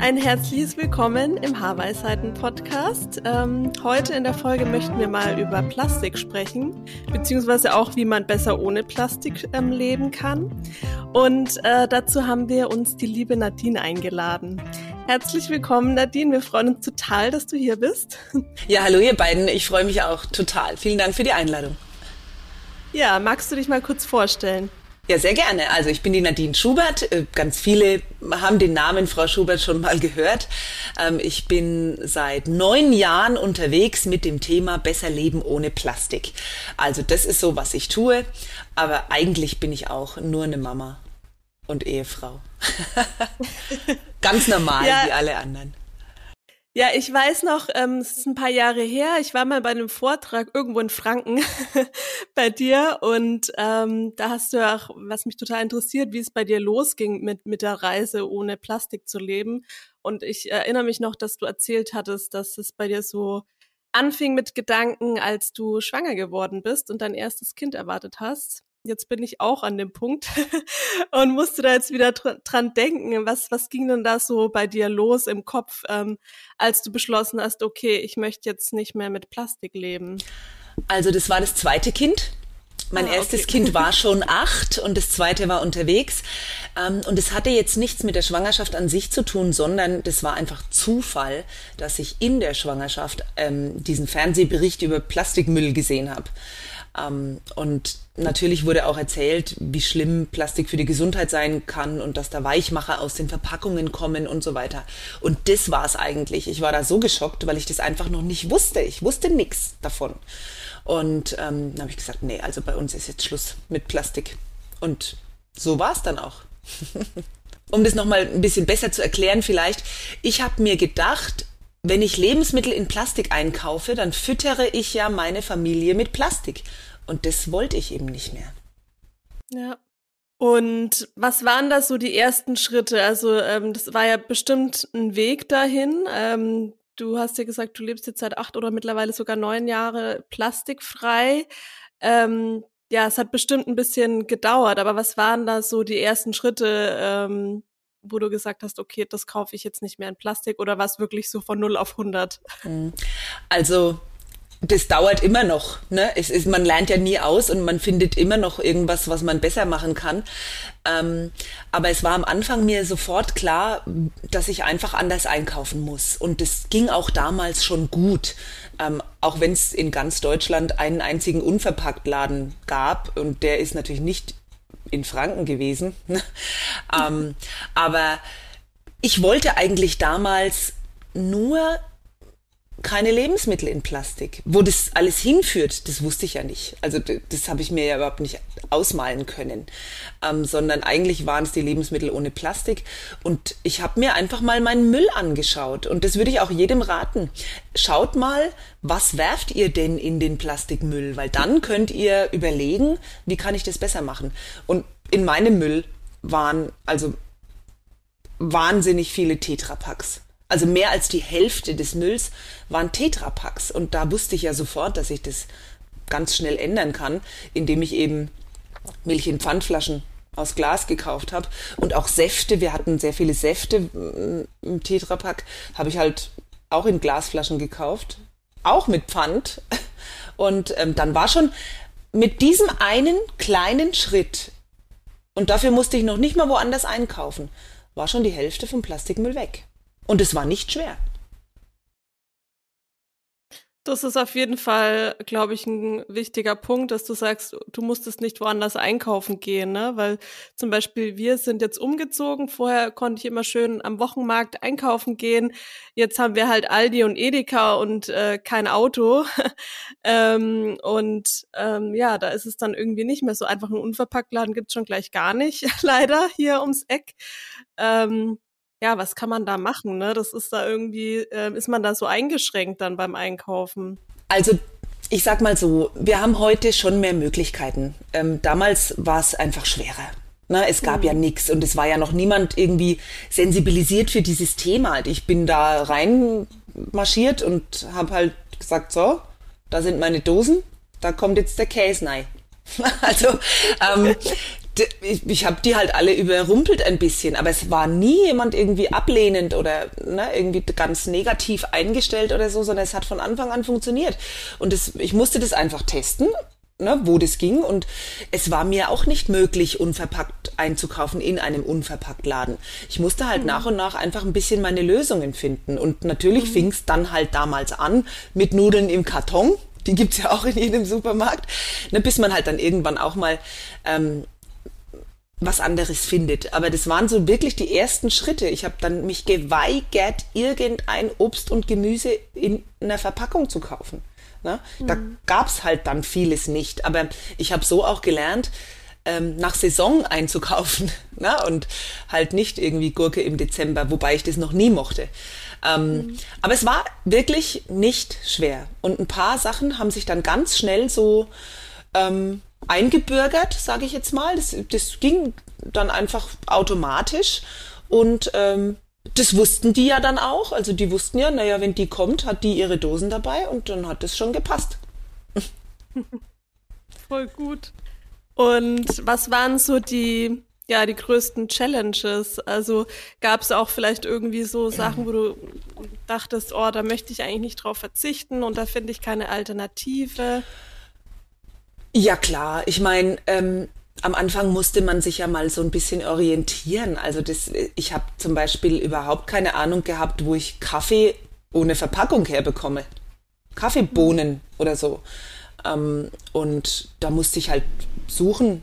Ein herzliches Willkommen im Haarweisheiten-Podcast. Ähm, heute in der Folge möchten wir mal über Plastik sprechen, beziehungsweise auch, wie man besser ohne Plastik ähm, leben kann. Und äh, dazu haben wir uns die liebe Nadine eingeladen. Herzlich willkommen, Nadine. Wir freuen uns total, dass du hier bist. Ja, hallo ihr beiden. Ich freue mich auch total. Vielen Dank für die Einladung. Ja, magst du dich mal kurz vorstellen? Ja, sehr gerne. Also ich bin die Nadine Schubert. Äh, ganz viele haben den Namen Frau Schubert schon mal gehört. Ähm, ich bin seit neun Jahren unterwegs mit dem Thema Besser Leben ohne Plastik. Also das ist so, was ich tue. Aber eigentlich bin ich auch nur eine Mama und Ehefrau. Ganz normal ja. wie alle anderen. Ja, ich weiß noch, ähm, es ist ein paar Jahre her, ich war mal bei einem Vortrag irgendwo in Franken bei dir und ähm, da hast du auch, was mich total interessiert, wie es bei dir losging mit, mit der Reise, ohne Plastik zu leben. Und ich erinnere mich noch, dass du erzählt hattest, dass es bei dir so anfing mit Gedanken, als du schwanger geworden bist und dein erstes Kind erwartet hast jetzt bin ich auch an dem Punkt und musste da jetzt wieder dran denken. Was, was ging denn da so bei dir los im Kopf, ähm, als du beschlossen hast, okay, ich möchte jetzt nicht mehr mit Plastik leben? Also das war das zweite Kind. Mein ah, erstes okay. Kind war schon acht und das zweite war unterwegs. Ähm, und es hatte jetzt nichts mit der Schwangerschaft an sich zu tun, sondern das war einfach Zufall, dass ich in der Schwangerschaft ähm, diesen Fernsehbericht über Plastikmüll gesehen habe. Ähm, und natürlich wurde auch erzählt, wie schlimm Plastik für die Gesundheit sein kann und dass da Weichmacher aus den Verpackungen kommen und so weiter. Und das war es eigentlich. Ich war da so geschockt, weil ich das einfach noch nicht wusste. Ich wusste nichts davon. Und ähm, dann habe ich gesagt, nee, also bei uns ist jetzt Schluss mit Plastik. Und so war es dann auch. um das nochmal ein bisschen besser zu erklären vielleicht, ich habe mir gedacht, wenn ich Lebensmittel in Plastik einkaufe, dann füttere ich ja meine Familie mit Plastik. Und das wollte ich eben nicht mehr. Ja. Und was waren da so die ersten Schritte? Also ähm, das war ja bestimmt ein Weg dahin. Ähm, du hast ja gesagt, du lebst jetzt seit acht oder mittlerweile sogar neun Jahre plastikfrei. Ähm, ja, es hat bestimmt ein bisschen gedauert, aber was waren da so die ersten Schritte, ähm, wo du gesagt hast, okay, das kaufe ich jetzt nicht mehr in Plastik oder war es wirklich so von 0 auf 100? Mhm. Also das dauert immer noch. Ne? Es ist, man lernt ja nie aus und man findet immer noch irgendwas, was man besser machen kann. Ähm, aber es war am Anfang mir sofort klar, dass ich einfach anders einkaufen muss. Und das ging auch damals schon gut. Ähm, auch wenn es in ganz Deutschland einen einzigen Unverpacktladen gab. Und der ist natürlich nicht in Franken gewesen. ähm, aber ich wollte eigentlich damals nur keine Lebensmittel in Plastik. Wo das alles hinführt, das wusste ich ja nicht. Also das habe ich mir ja überhaupt nicht ausmalen können. Ähm, sondern eigentlich waren es die Lebensmittel ohne Plastik. Und ich habe mir einfach mal meinen Müll angeschaut. Und das würde ich auch jedem raten. Schaut mal, was werft ihr denn in den Plastikmüll? Weil dann könnt ihr überlegen, wie kann ich das besser machen. Und in meinem Müll waren also wahnsinnig viele Tetrapacks. Also mehr als die Hälfte des Mülls waren Tetrapacks. Und da wusste ich ja sofort, dass ich das ganz schnell ändern kann, indem ich eben Milch in Pfandflaschen aus Glas gekauft habe und auch Säfte. Wir hatten sehr viele Säfte mm, im Tetrapack, habe ich halt auch in Glasflaschen gekauft, auch mit Pfand. Und ähm, dann war schon mit diesem einen kleinen Schritt und dafür musste ich noch nicht mal woanders einkaufen, war schon die Hälfte vom Plastikmüll weg. Und es war nicht schwer. Das ist auf jeden Fall, glaube ich, ein wichtiger Punkt, dass du sagst, du musstest nicht woanders einkaufen gehen, ne? Weil zum Beispiel wir sind jetzt umgezogen. Vorher konnte ich immer schön am Wochenmarkt einkaufen gehen. Jetzt haben wir halt Aldi und Edeka und äh, kein Auto. ähm, und ähm, ja, da ist es dann irgendwie nicht mehr so einfach. Ein Unverpacktladen gibt's schon gleich gar nicht, leider hier ums Eck. Ähm, ja, was kann man da machen? Ne? Das ist da irgendwie, äh, ist man da so eingeschränkt dann beim Einkaufen? Also ich sag mal so, wir haben heute schon mehr Möglichkeiten. Ähm, damals war es einfach schwerer. Na, es gab mhm. ja nichts und es war ja noch niemand irgendwie sensibilisiert für dieses Thema. Ich bin da rein marschiert und habe halt gesagt, so, da sind meine Dosen, da kommt jetzt der Käse rein. also ähm, ich, ich habe die halt alle überrumpelt ein bisschen, aber es war nie jemand irgendwie ablehnend oder ne, irgendwie ganz negativ eingestellt oder so, sondern es hat von Anfang an funktioniert. Und das, ich musste das einfach testen ne, wo das ging. Und es war mir auch nicht möglich, unverpackt einzukaufen in einem unverpackt Laden. Ich musste halt mhm. nach und nach einfach ein bisschen meine Lösungen finden. Und natürlich mhm. fing es dann halt damals an mit Nudeln im Karton. Die gibt's ja auch in jedem Supermarkt. Ne, bis man halt dann irgendwann auch mal ähm, was anderes findet. Aber das waren so wirklich die ersten Schritte. Ich habe dann mich geweigert, irgendein Obst und Gemüse in einer Verpackung zu kaufen. Ne? Da mhm. gab's halt dann vieles nicht. Aber ich habe so auch gelernt, ähm, nach Saison einzukaufen ne? und halt nicht irgendwie Gurke im Dezember, wobei ich das noch nie mochte. Ähm, mhm. Aber es war wirklich nicht schwer. Und ein paar Sachen haben sich dann ganz schnell so ähm, eingebürgert, sage ich jetzt mal. Das, das ging dann einfach automatisch. Und ähm, das wussten die ja dann auch. Also die wussten ja, naja, wenn die kommt, hat die ihre Dosen dabei und dann hat es schon gepasst. Voll gut. Und was waren so die, ja, die größten Challenges? Also gab es auch vielleicht irgendwie so Sachen, wo du dachtest, oh, da möchte ich eigentlich nicht drauf verzichten und da finde ich keine Alternative? Ja klar, ich meine, ähm, am Anfang musste man sich ja mal so ein bisschen orientieren. Also das, ich habe zum Beispiel überhaupt keine Ahnung gehabt, wo ich Kaffee ohne Verpackung herbekomme. Kaffeebohnen oder so. Ähm, und da musste ich halt suchen.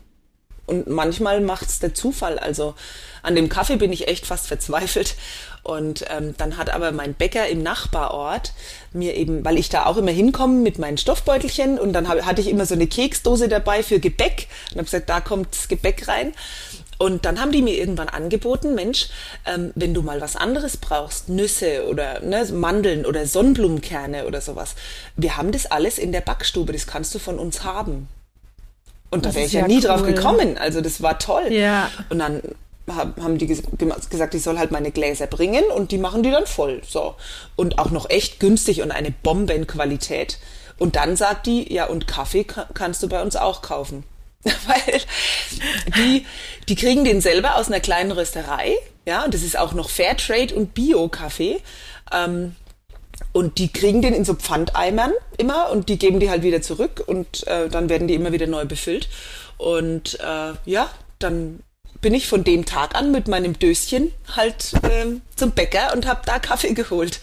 Und manchmal macht's der Zufall. Also an dem Kaffee bin ich echt fast verzweifelt. Und ähm, dann hat aber mein Bäcker im Nachbarort mir eben, weil ich da auch immer hinkomme mit meinen Stoffbeutelchen und dann hab, hatte ich immer so eine Keksdose dabei für Gebäck und habe gesagt, da kommt das Gebäck rein. Und dann haben die mir irgendwann angeboten, Mensch, ähm, wenn du mal was anderes brauchst, Nüsse oder ne, Mandeln oder Sonnenblumenkerne oder sowas, wir haben das alles in der Backstube, das kannst du von uns haben. Und das da wäre ich ja, ja nie cool. drauf gekommen. Also das war toll. Ja. Und dann haben die gesagt, ich soll halt meine Gläser bringen und die machen die dann voll. So. Und auch noch echt günstig und eine Bombenqualität. Und dann sagt die, ja, und Kaffee kannst du bei uns auch kaufen. Weil die, die kriegen den selber aus einer kleinen Rösterei. Ja, und das ist auch noch Fairtrade und Bio-Kaffee. Ähm, und die kriegen den in so Pfandeimern immer und die geben die halt wieder zurück und äh, dann werden die immer wieder neu befüllt. Und äh, ja, dann bin ich von dem Tag an mit meinem Döschen halt äh, zum Bäcker und habe da Kaffee geholt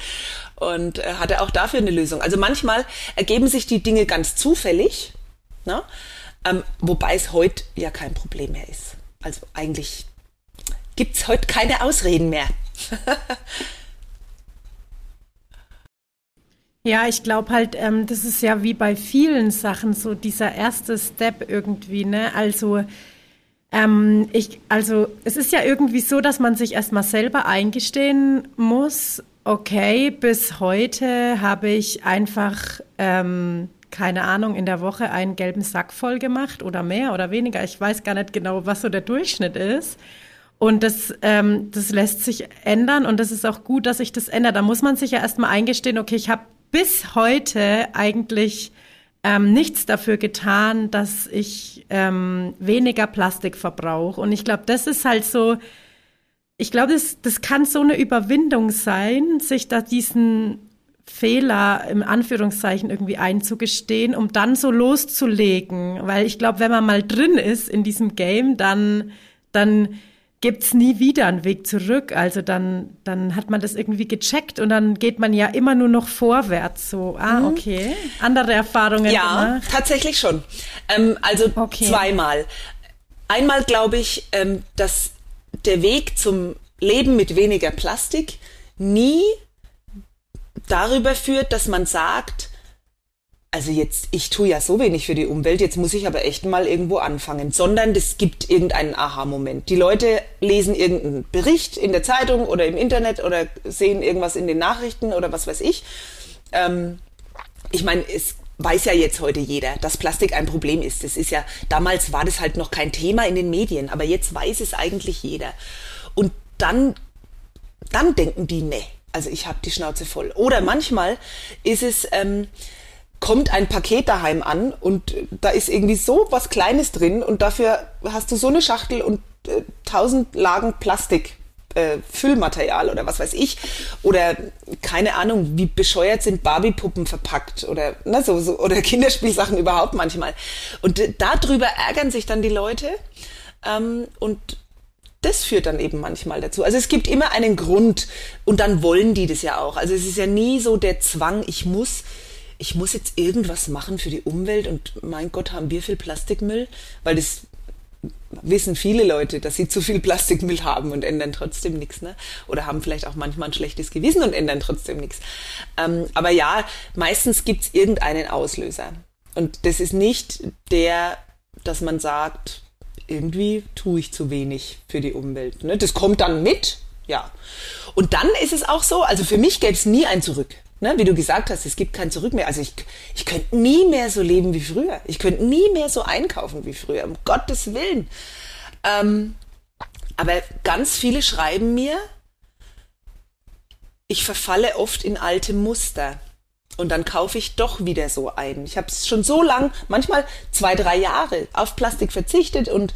und äh, hatte auch dafür eine Lösung. Also manchmal ergeben sich die Dinge ganz zufällig, ne? ähm, wobei es heute ja kein Problem mehr ist. Also eigentlich gibt es heute keine Ausreden mehr. Ja, ich glaube halt, ähm, das ist ja wie bei vielen Sachen so dieser erste Step irgendwie, ne? Also ähm, ich, also es ist ja irgendwie so, dass man sich erstmal selber eingestehen muss, okay, bis heute habe ich einfach, ähm, keine Ahnung, in der Woche einen gelben Sack voll gemacht oder mehr oder weniger. Ich weiß gar nicht genau, was so der Durchschnitt ist. Und das, ähm, das lässt sich ändern und das ist auch gut, dass sich das ändert. Da muss man sich ja erstmal eingestehen, okay, ich habe bis heute eigentlich ähm, nichts dafür getan, dass ich ähm, weniger Plastik verbrauche. Und ich glaube, das ist halt so, ich glaube, das, das kann so eine Überwindung sein, sich da diesen Fehler im Anführungszeichen irgendwie einzugestehen, um dann so loszulegen. Weil ich glaube, wenn man mal drin ist in diesem Game, dann, dann gibt's nie wieder einen Weg zurück. Also dann, dann hat man das irgendwie gecheckt und dann geht man ja immer nur noch vorwärts. So, ah, mhm. okay. Andere Erfahrungen. Ja, gemacht. tatsächlich schon. Ähm, also okay. zweimal. Einmal glaube ich, ähm, dass der Weg zum Leben mit weniger Plastik nie darüber führt, dass man sagt, also jetzt, ich tue ja so wenig für die Umwelt, jetzt muss ich aber echt mal irgendwo anfangen, sondern es gibt irgendeinen Aha-Moment. Die Leute lesen irgendeinen Bericht in der Zeitung oder im Internet oder sehen irgendwas in den Nachrichten oder was weiß ich. Ähm, ich meine, es weiß ja jetzt heute jeder, dass Plastik ein Problem ist. Das ist ja, damals war das halt noch kein Thema in den Medien, aber jetzt weiß es eigentlich jeder. Und dann, dann denken die, ne, also ich habe die Schnauze voll. Oder manchmal ist es, ähm, kommt ein Paket daheim an und da ist irgendwie so was Kleines drin und dafür hast du so eine Schachtel und äh, tausend Lagen Plastik. Äh, Füllmaterial oder was weiß ich oder keine Ahnung wie bescheuert sind Barbiepuppen verpackt oder ne, so, so oder Kinderspielsachen überhaupt manchmal und äh, darüber ärgern sich dann die Leute ähm, und das führt dann eben manchmal dazu. Also es gibt immer einen Grund und dann wollen die das ja auch. Also es ist ja nie so der Zwang, ich muss, ich muss jetzt irgendwas machen für die Umwelt und mein Gott, haben wir viel Plastikmüll, weil das wissen viele Leute, dass sie zu viel Plastikmüll haben und ändern trotzdem nichts, ne? Oder haben vielleicht auch manchmal ein schlechtes Gewissen und ändern trotzdem nichts. Ähm, aber ja, meistens gibt's irgendeinen Auslöser. Und das ist nicht der, dass man sagt, irgendwie tue ich zu wenig für die Umwelt. Ne? Das kommt dann mit, ja. Und dann ist es auch so, also für mich gäbe es nie ein Zurück ne, wie du gesagt hast, es gibt kein Zurück mehr. Also ich, ich könnte nie mehr so leben wie früher. Ich könnte nie mehr so einkaufen wie früher, um Gottes Willen. Ähm, aber ganz viele schreiben mir, ich verfalle oft in alte Muster. Und dann kaufe ich doch wieder so ein. Ich habe es schon so lang, manchmal zwei, drei Jahre, auf Plastik verzichtet und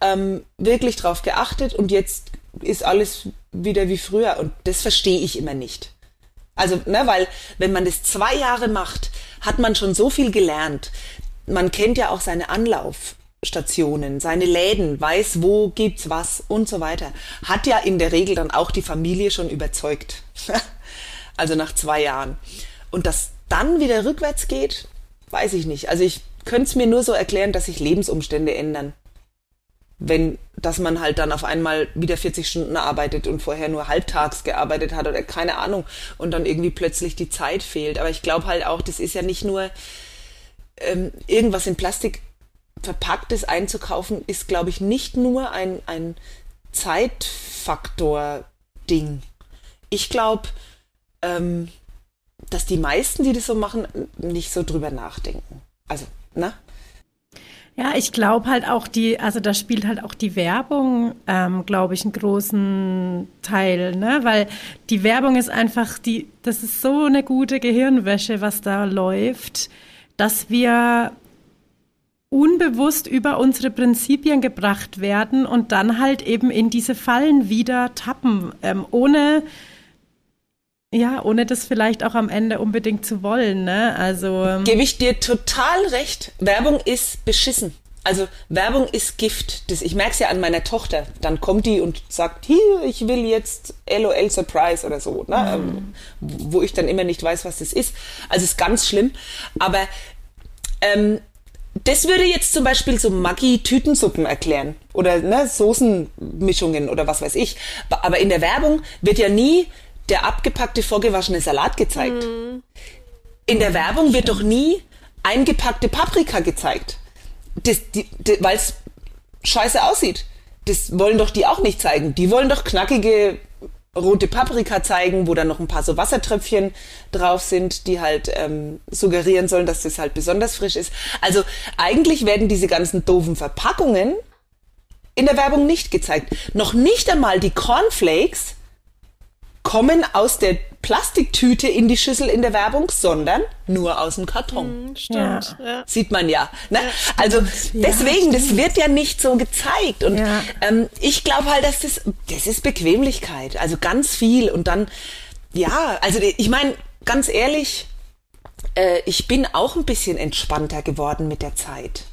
ähm, wirklich drauf geachtet und jetzt ist alles wieder wie früher. Und das verstehe ich immer nicht. Also, ne, weil wenn man das zwei Jahre macht, hat man schon so viel gelernt. Man kennt ja auch seine Anlaufstationen, seine Läden, weiß, wo gibt's was und so weiter. Hat ja in der Regel dann auch die Familie schon überzeugt. also nach zwei Jahren. Und dass dann wieder rückwärts geht, weiß ich nicht. Also ich könnte es mir nur so erklären, dass sich Lebensumstände ändern wenn, dass man halt dann auf einmal wieder 40 Stunden arbeitet und vorher nur halbtags gearbeitet hat oder keine Ahnung und dann irgendwie plötzlich die Zeit fehlt. Aber ich glaube halt auch, das ist ja nicht nur ähm, irgendwas in Plastik verpacktes einzukaufen, ist glaube ich nicht nur ein, ein Zeitfaktor-Ding. Ich glaube, ähm, dass die meisten, die das so machen, nicht so drüber nachdenken. Also, ne? Ja, ich glaube halt auch die, also da spielt halt auch die Werbung, ähm, glaube ich, einen großen Teil, ne? Weil die Werbung ist einfach die, das ist so eine gute Gehirnwäsche, was da läuft, dass wir unbewusst über unsere Prinzipien gebracht werden und dann halt eben in diese Fallen wieder tappen, ähm, ohne ja, ohne das vielleicht auch am Ende unbedingt zu wollen, ne? Also. Ähm Gebe ich dir total recht. Werbung ist beschissen. Also Werbung ist Gift. Das, ich merke es ja an meiner Tochter. Dann kommt die und sagt, hier, ich will jetzt LOL Surprise oder so, ne? Mhm. wo ich dann immer nicht weiß, was das ist. Also ist ganz schlimm. Aber ähm, das würde jetzt zum Beispiel so Maggi-Tütensuppen erklären oder ne, Soßenmischungen oder was weiß ich. Aber in der Werbung wird ja nie der abgepackte, vorgewaschene Salat gezeigt. Mhm. In der Werbung wird doch nie eingepackte Paprika gezeigt. Weil es scheiße aussieht. Das wollen doch die auch nicht zeigen. Die wollen doch knackige rote Paprika zeigen, wo dann noch ein paar so Wassertröpfchen drauf sind, die halt ähm, suggerieren sollen, dass das halt besonders frisch ist. Also eigentlich werden diese ganzen doofen Verpackungen in der Werbung nicht gezeigt. Noch nicht einmal die Cornflakes kommen aus der Plastiktüte in die Schüssel in der Werbung, sondern nur aus dem Karton. Mm, stimmt. Ja. Sieht man ja. Ne? ja also deswegen, das wird ja nicht so gezeigt. Und ähm, ich glaube halt, dass das, das ist Bequemlichkeit. Also ganz viel. Und dann, ja, also ich meine, ganz ehrlich, äh, ich bin auch ein bisschen entspannter geworden mit der Zeit.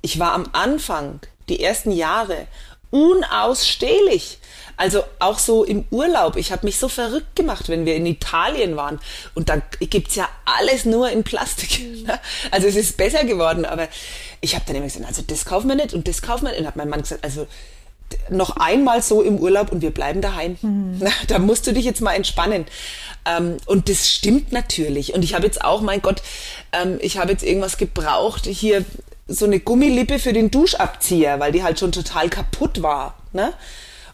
Ich war am Anfang, die ersten Jahre, unausstehlich. Also auch so im Urlaub. Ich habe mich so verrückt gemacht, wenn wir in Italien waren. Und da gibt's ja alles nur in Plastik. Ne? Also es ist besser geworden, aber ich habe dann immer gesagt, also das kaufen wir nicht und das kaufen wir nicht. Und hat mein Mann gesagt, also noch einmal so im Urlaub und wir bleiben daheim. Mhm. Da musst du dich jetzt mal entspannen. Ähm, und das stimmt natürlich. Und ich habe jetzt auch, mein Gott, ähm, ich habe jetzt irgendwas gebraucht, hier so eine Gummilippe für den Duschabzieher, weil die halt schon total kaputt war. Ne?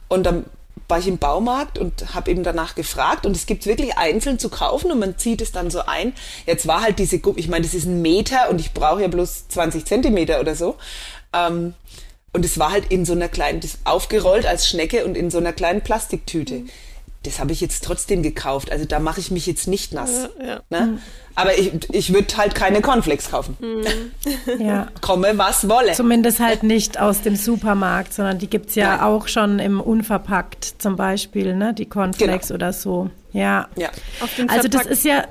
Und dann war ich im Baumarkt und habe eben danach gefragt und es gibt wirklich einzeln zu kaufen und man zieht es dann so ein. Jetzt war halt diese Gummi, ich meine, das ist ein Meter und ich brauche ja bloß 20 Zentimeter oder so. Ähm, und es war halt in so einer kleinen, das aufgerollt als Schnecke und in so einer kleinen Plastiktüte. Mhm das habe ich jetzt trotzdem gekauft. Also da mache ich mich jetzt nicht nass. Ja, ja. Ne? Mhm. Aber ich, ich würde halt keine Cornflakes kaufen. Mhm. Ja. Komme, was wolle. Zumindest halt nicht aus dem Supermarkt, sondern die gibt es ja Nein. auch schon im Unverpackt zum Beispiel, ne? die Cornflakes genau. oder so. Ja. ja. also das ist ja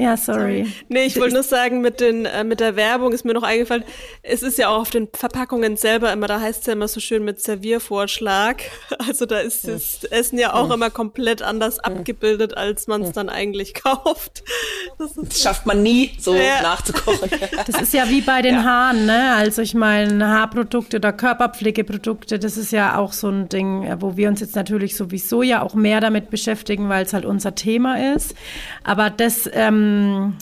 ja, sorry. Nee, ich wollte nur sagen, mit, den, äh, mit der Werbung ist mir noch eingefallen, es ist ja auch auf den Verpackungen selber immer, da heißt es ja immer so schön mit Serviervorschlag. Also da ist ja. das Essen ja auch ja. immer komplett anders ja. abgebildet, als man es dann eigentlich kauft. Das, das schafft man nie, so nachzukochen. Das ist ja wie bei den Haaren, ne? Also ich meine, Haarprodukte oder Körperpflegeprodukte, das ist ja auch so ein Ding, äh, wo wir uns jetzt natürlich sowieso ja auch mehr damit beschäftigen, weil es halt unser Thema ist. Aber das ähm, ähm,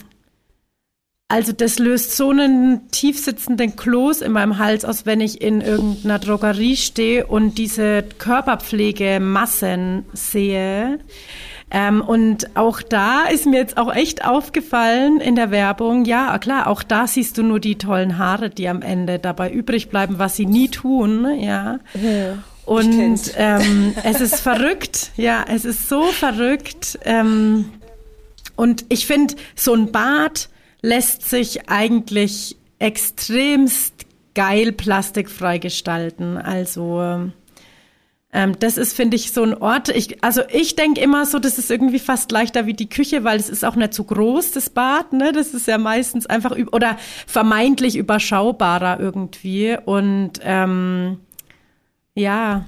also das löst so einen tiefsitzenden Kloß in meinem Hals aus, wenn ich in irgendeiner Drogerie stehe und diese Körperpflegemassen sehe. Ähm, und auch da ist mir jetzt auch echt aufgefallen in der Werbung, ja klar, auch da siehst du nur die tollen Haare, die am Ende dabei übrig bleiben, was sie nie tun, ja. ja und ähm, es ist verrückt, ja, es ist so verrückt. Ähm, und ich finde, so ein Bad lässt sich eigentlich extremst geil plastikfrei gestalten. Also ähm, das ist, finde ich, so ein Ort. Ich, also ich denke immer so, das ist irgendwie fast leichter wie die Küche, weil es ist auch nicht so groß, das Bad. Ne? Das ist ja meistens einfach oder vermeintlich überschaubarer irgendwie. Und ähm, ja.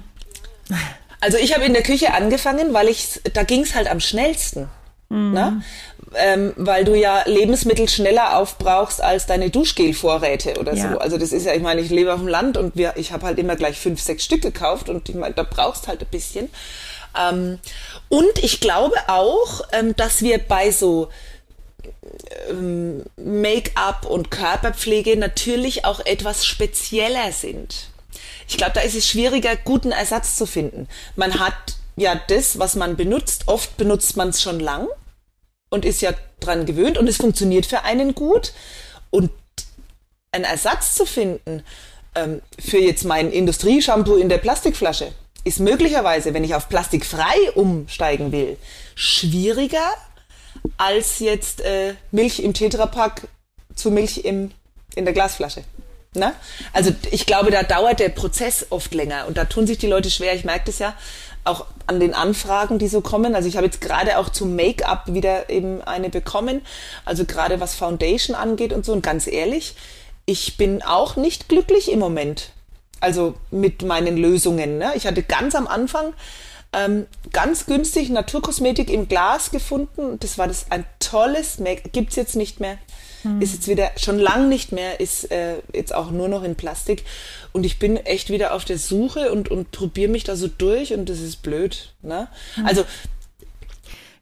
Also ich habe in der Küche angefangen, weil ich da ging es halt am schnellsten. Mhm. Ne? Ähm, weil du ja Lebensmittel schneller aufbrauchst als deine Duschgelvorräte oder ja. so. Also das ist ja, ich meine, ich lebe auf dem Land und wir, ich habe halt immer gleich fünf, sechs Stück gekauft und ich meine, da brauchst halt ein bisschen. Ähm, und ich glaube auch, ähm, dass wir bei so ähm, Make-up und Körperpflege natürlich auch etwas spezieller sind. Ich glaube, da ist es schwieriger, guten Ersatz zu finden. Man hat ja das, was man benutzt. Oft benutzt man es schon lang und ist ja dran gewöhnt und es funktioniert für einen gut. Und einen Ersatz zu finden ähm, für jetzt mein Industrieshampoo in der Plastikflasche ist möglicherweise, wenn ich auf plastikfrei umsteigen will, schwieriger als jetzt äh, Milch im Tetrapack zu Milch im, in der Glasflasche. Na? Also ich glaube, da dauert der Prozess oft länger und da tun sich die Leute schwer. Ich merke das ja auch an den Anfragen, die so kommen. Also ich habe jetzt gerade auch zum Make-up wieder eben eine bekommen. Also gerade was Foundation angeht und so. Und ganz ehrlich, ich bin auch nicht glücklich im Moment. Also mit meinen Lösungen. Ne? Ich hatte ganz am Anfang ähm, ganz günstig Naturkosmetik im Glas gefunden. Das war das ein tolles Make-up. Gibt es jetzt nicht mehr. Hm. Ist jetzt wieder schon lang nicht mehr, ist äh, jetzt auch nur noch in Plastik. Und ich bin echt wieder auf der Suche und, und probiere mich da so durch und das ist blöd. Ne? Hm. Also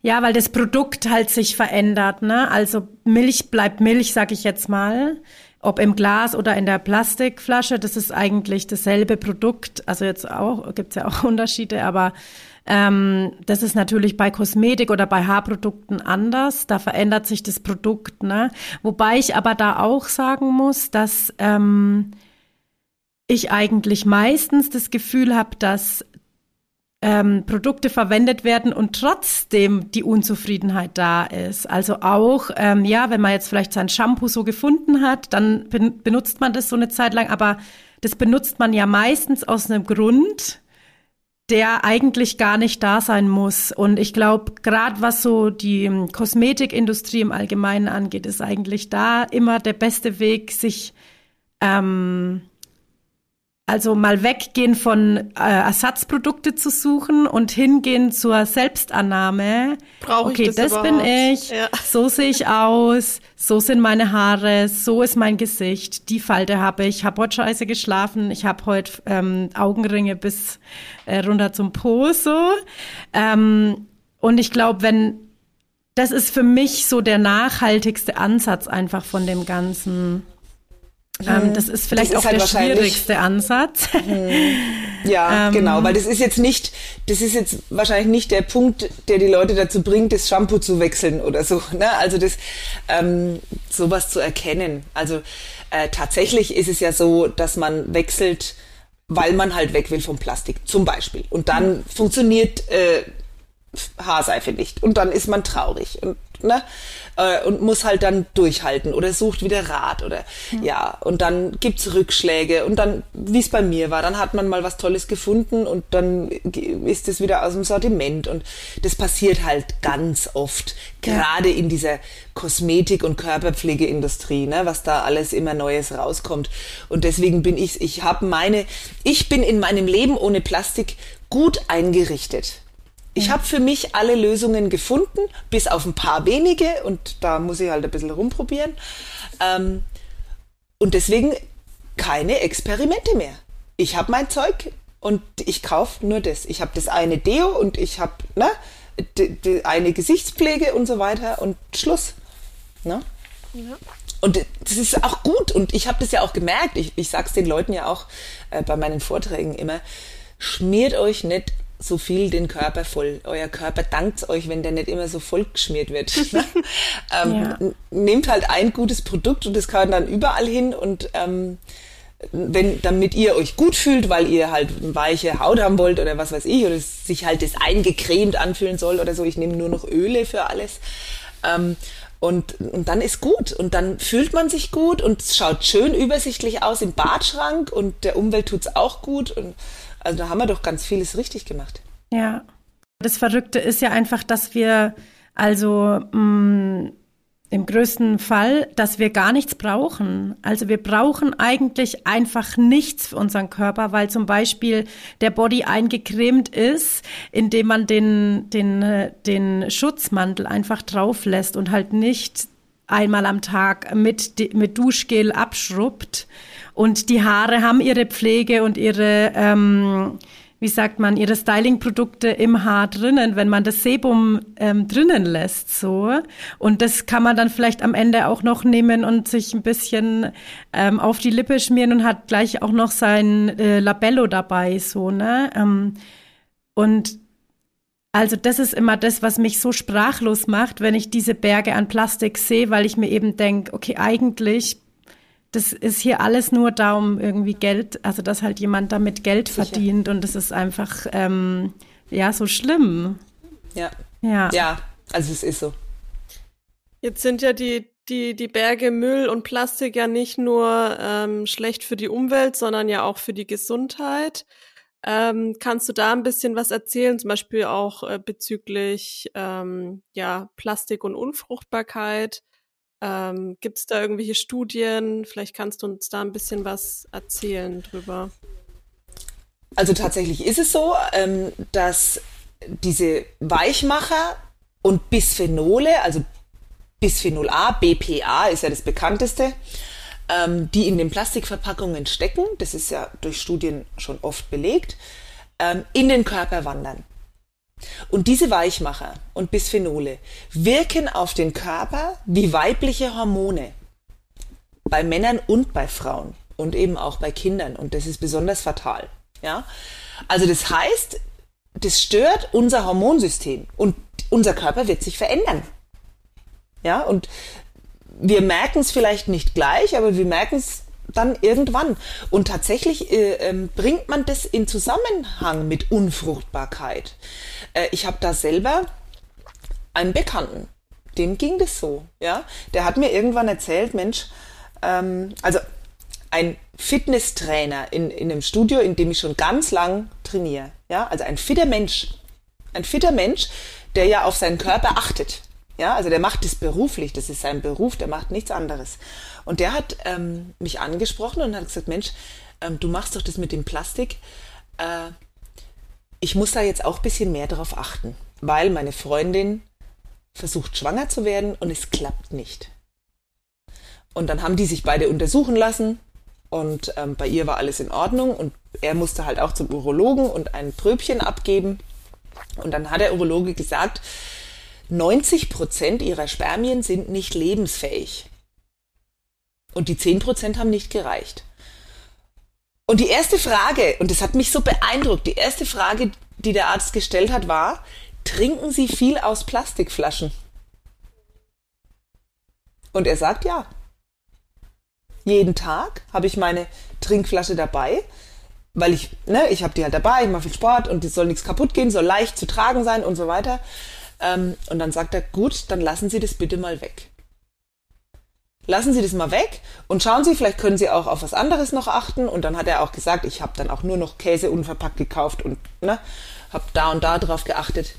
ja, weil das Produkt halt sich verändert, ne? Also Milch bleibt Milch, sag ich jetzt mal. Ob im Glas oder in der Plastikflasche, das ist eigentlich dasselbe Produkt. Also jetzt auch, gibt's ja auch Unterschiede, aber ähm, das ist natürlich bei Kosmetik oder bei Haarprodukten anders. Da verändert sich das Produkt. Ne? Wobei ich aber da auch sagen muss, dass ähm, ich eigentlich meistens das Gefühl habe, dass ähm, Produkte verwendet werden und trotzdem die Unzufriedenheit da ist. Also auch, ähm, ja, wenn man jetzt vielleicht sein Shampoo so gefunden hat, dann ben benutzt man das so eine Zeit lang, aber das benutzt man ja meistens aus einem Grund, der eigentlich gar nicht da sein muss. Und ich glaube, gerade was so die ähm, Kosmetikindustrie im Allgemeinen angeht, ist eigentlich da immer der beste Weg, sich ähm, also mal weggehen von äh, Ersatzprodukte zu suchen und hingehen zur Selbstannahme. Brauche okay, ich das, das bin ich, Ja. so sehe ich aus, so sind meine Haare, so ist mein Gesicht, die Falte habe ich, habe heute scheiße geschlafen, ich habe heute ähm, Augenringe bis äh, runter zum Po so. Ähm, und ich glaube, wenn das ist für mich so der nachhaltigste Ansatz einfach von dem Ganzen. Ähm, das ist vielleicht Das ist auch halt der schwierigste Ansatz. Ja, Ähm. genau, weil das ist jetzt nicht, das ist jetzt wahrscheinlich nicht der Punkt, der die Leute dazu bringt, das Shampoo zu wechseln oder so. Ne? Also das, ähm, sowas zu erkennen. Also äh, tatsächlich ist es ja so, dass man wechselt, weil man halt weg will vom Plastik, zum Beispiel. Und dann funktioniert äh, Haarseife nicht. Und dann ist man traurig und, ne, äh, und muss halt dann durchhalten oder sucht wieder Rat oder ja. Und dann gibt's Rückschläge und dann, wie es bei mir war, dann hat man mal was Tolles gefunden und dann ist es wieder aus dem Sortiment. Und das passiert halt ganz oft, gerade in dieser Kosmetik- und Körperpflegeindustrie, ne, was da alles immer Neues rauskommt. Und deswegen bin ich, ich habe meine, ich bin in meinem Leben ohne Plastik gut eingerichtet. Ich habe für mich alle Lösungen gefunden, bis auf ein paar wenige und da muss ich halt ein bisschen rumprobieren. Ähm, und deswegen keine Experimente mehr. Ich habe mein Zeug und ich kaufe nur das. Ich habe das eine Deo und ich habe ne, eine Gesichtspflege und so weiter und Schluss. Ne? Und das ist auch gut und ich habe das ja auch gemerkt. Ich, ich sag's den Leuten ja auch äh, bei meinen Vorträgen immer, schmiert euch nicht so viel den Körper voll. Euer Körper dankt euch, wenn der nicht immer so voll geschmiert wird. ähm, Ja. Nehmt halt ein gutes Produkt und das kann dann überall hin und ähm, wenn, damit ihr euch gut fühlt, weil ihr halt eine weiche Haut haben wollt oder was weiß ich, oder sich halt das eingecremt anfühlen soll oder so. Ich nehme nur noch Öle für alles. Ähm, und, und dann ist gut. Und dann fühlt man sich gut und es schaut schön übersichtlich aus im Badschrank und der Umwelt tut's auch gut. Und also da haben wir doch ganz vieles richtig gemacht. Ja. Das Verrückte ist ja einfach, dass wir also mh, im größten Fall, dass wir gar nichts brauchen. Also wir brauchen eigentlich einfach nichts für unseren Körper, weil zum Beispiel der Body eingecremt ist, indem man den, den, den Schutzmantel einfach drauf lässt und halt nicht einmal am Tag mit, mit Duschgel abschrubbt. Und die Haare haben ihre Pflege und ihre, ähm, wie sagt man, ihre Styling-Produkte im Haar drinnen, wenn man das Sebum ähm, drinnen lässt, so. Und das kann man dann vielleicht am Ende auch noch nehmen und sich ein bisschen ähm, auf die Lippe schmieren und hat gleich auch noch sein äh, Labello dabei, so, ne? Ähm, und also das ist immer das, was mich so sprachlos macht, wenn ich diese Berge an Plastik sehe, weil ich mir eben denke, okay, eigentlich, das ist hier alles nur da, um irgendwie Geld, also dass halt jemand damit Geld Sicher. verdient und das ist einfach, ähm, ja, so schlimm. Ja. Ja. Ja, also es ist so. Jetzt sind ja die, die, die Berge Müll und Plastik ja nicht nur ähm, schlecht für die Umwelt, sondern ja auch für die Gesundheit. Ähm, kannst du da ein bisschen was erzählen, zum Beispiel auch äh, bezüglich ähm, ja, Plastik und Unfruchtbarkeit? Ähm, Gibt es da irgendwelche Studien? Vielleicht kannst du uns da ein bisschen was erzählen drüber. Also tatsächlich ist es so, ähm, dass diese Weichmacher und Bisphenole, also Bisphenol A, BPA ist ja das bekannteste, ähm, die in den Plastikverpackungen stecken, das ist ja durch Studien schon oft belegt, ähm, in den Körper wandern. Und diese Weichmacher und Bisphenole wirken auf den Körper wie weibliche Hormone bei Männern und bei Frauen und eben auch bei Kindern. Und das ist besonders fatal. Ja? Also das heißt, das stört unser Hormonsystem und unser Körper wird sich verändern. Ja, und wir merken es vielleicht nicht gleich, aber wir merken es dann irgendwann. Und tatsächlich äh, ähm, bringt man das in Zusammenhang mit Unfruchtbarkeit. Äh, ich habe da selber einen Bekannten, dem ging das so. Ja, der hat mir irgendwann erzählt, Mensch, ähm, also ein Fitnesstrainer in, in einem Studio, in dem ich schon ganz lang trainiere. Ja, also ein fitter Mensch. Ein fitter Mensch, der ja auf seinen Körper achtet. Ja, also der macht das beruflich, das ist sein Beruf, der macht nichts anderes. Und der hat ähm, mich angesprochen und hat gesagt, Mensch, ähm, du machst doch das mit dem Plastik. Äh, ich muss da jetzt auch ein bisschen mehr drauf achten, weil meine Freundin versucht schwanger zu werden und es klappt nicht. Und dann haben die sich beide untersuchen lassen und ähm, bei ihr war alles in Ordnung und er musste halt auch zum Urologen und ein Pröbchen abgeben. Und dann hat der Urologe gesagt, 90 Prozent ihrer Spermien sind nicht lebensfähig. Und die 10 Prozent haben nicht gereicht. Und die erste Frage, und das hat mich so beeindruckt, die erste Frage, die der Arzt gestellt hat, war, trinken Sie viel aus Plastikflaschen? Und er sagt ja. Jeden Tag habe ich meine Trinkflasche dabei, weil ich, ne, ich habe die halt dabei, ich mache viel Sport und es soll nichts kaputt gehen, soll leicht zu tragen sein und so weiter. Ähm, und dann sagt er, gut, dann lassen Sie das bitte mal weg. Lassen Sie das mal weg und schauen Sie, vielleicht können Sie auch auf was anderes noch achten. Und dann hat er auch gesagt, ich habe dann auch nur noch Käse unverpackt gekauft und ne, habe da und da drauf geachtet.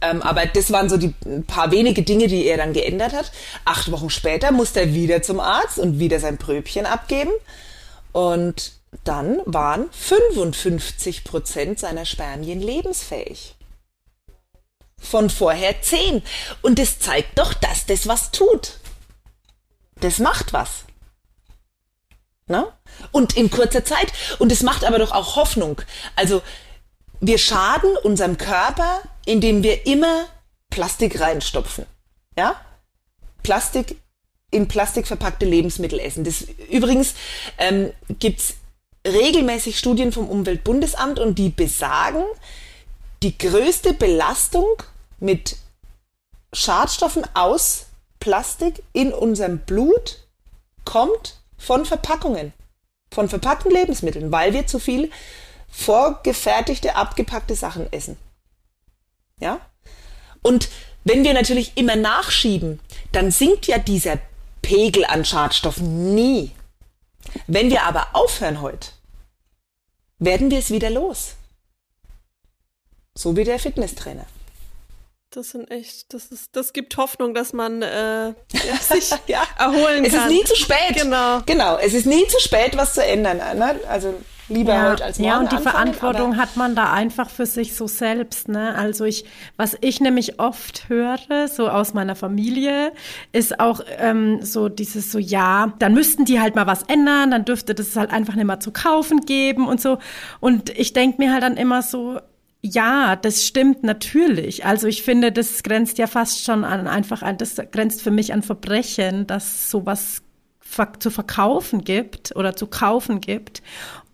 Ähm, aber das waren so die paar wenige Dinge, die er dann geändert hat. Acht Wochen später musste er wieder zum Arzt und wieder sein Pröbchen abgeben. Und dann waren 55 Prozent seiner Spermien lebensfähig. Von vorher 10. Und das zeigt doch, dass das was tut. Das macht was. Ne? Und in kurzer Zeit. Und es macht aber doch auch Hoffnung. Also wir schaden unserem Körper, indem wir immer Plastik reinstopfen. Ja? Plastik in Plastik verpackte Lebensmittel essen. Das, übrigens ähm, gibt's regelmäßig Studien vom Umweltbundesamt und die besagen, die größte Belastung mit Schadstoffen aus Plastik in unserem Blut kommt von Verpackungen, von verpackten Lebensmitteln, weil wir zu viel vorgefertigte, abgepackte Sachen essen. Ja? Und wenn wir natürlich immer nachschieben, dann sinkt ja dieser Pegel an Schadstoffen nie. Wenn wir aber aufhören heute, werden wir es wieder los. So wie der Fitnesstrainer. Das sind echt, das ist, das gibt Hoffnung, dass man äh, sich ja. erholen es kann. Es ist nie zu spät. Genau. Genau. Es ist nie zu spät, was zu ändern. Ne? Also lieber ja, heute als morgen. Ja, und die anfangen, Verantwortung hat man da einfach für sich so selbst. Ne? Also ich, was ich nämlich oft höre, so aus meiner Familie, ist auch ähm, so dieses so, ja, dann müssten die halt mal was ändern, dann dürfte das halt einfach nicht mehr zu kaufen geben und so. Und ich denke mir halt dann immer so, ja, das stimmt natürlich. Also ich finde, das grenzt ja fast schon an einfach an, das grenzt für mich an Verbrechen, dass sowas zu verkaufen gibt oder zu kaufen gibt.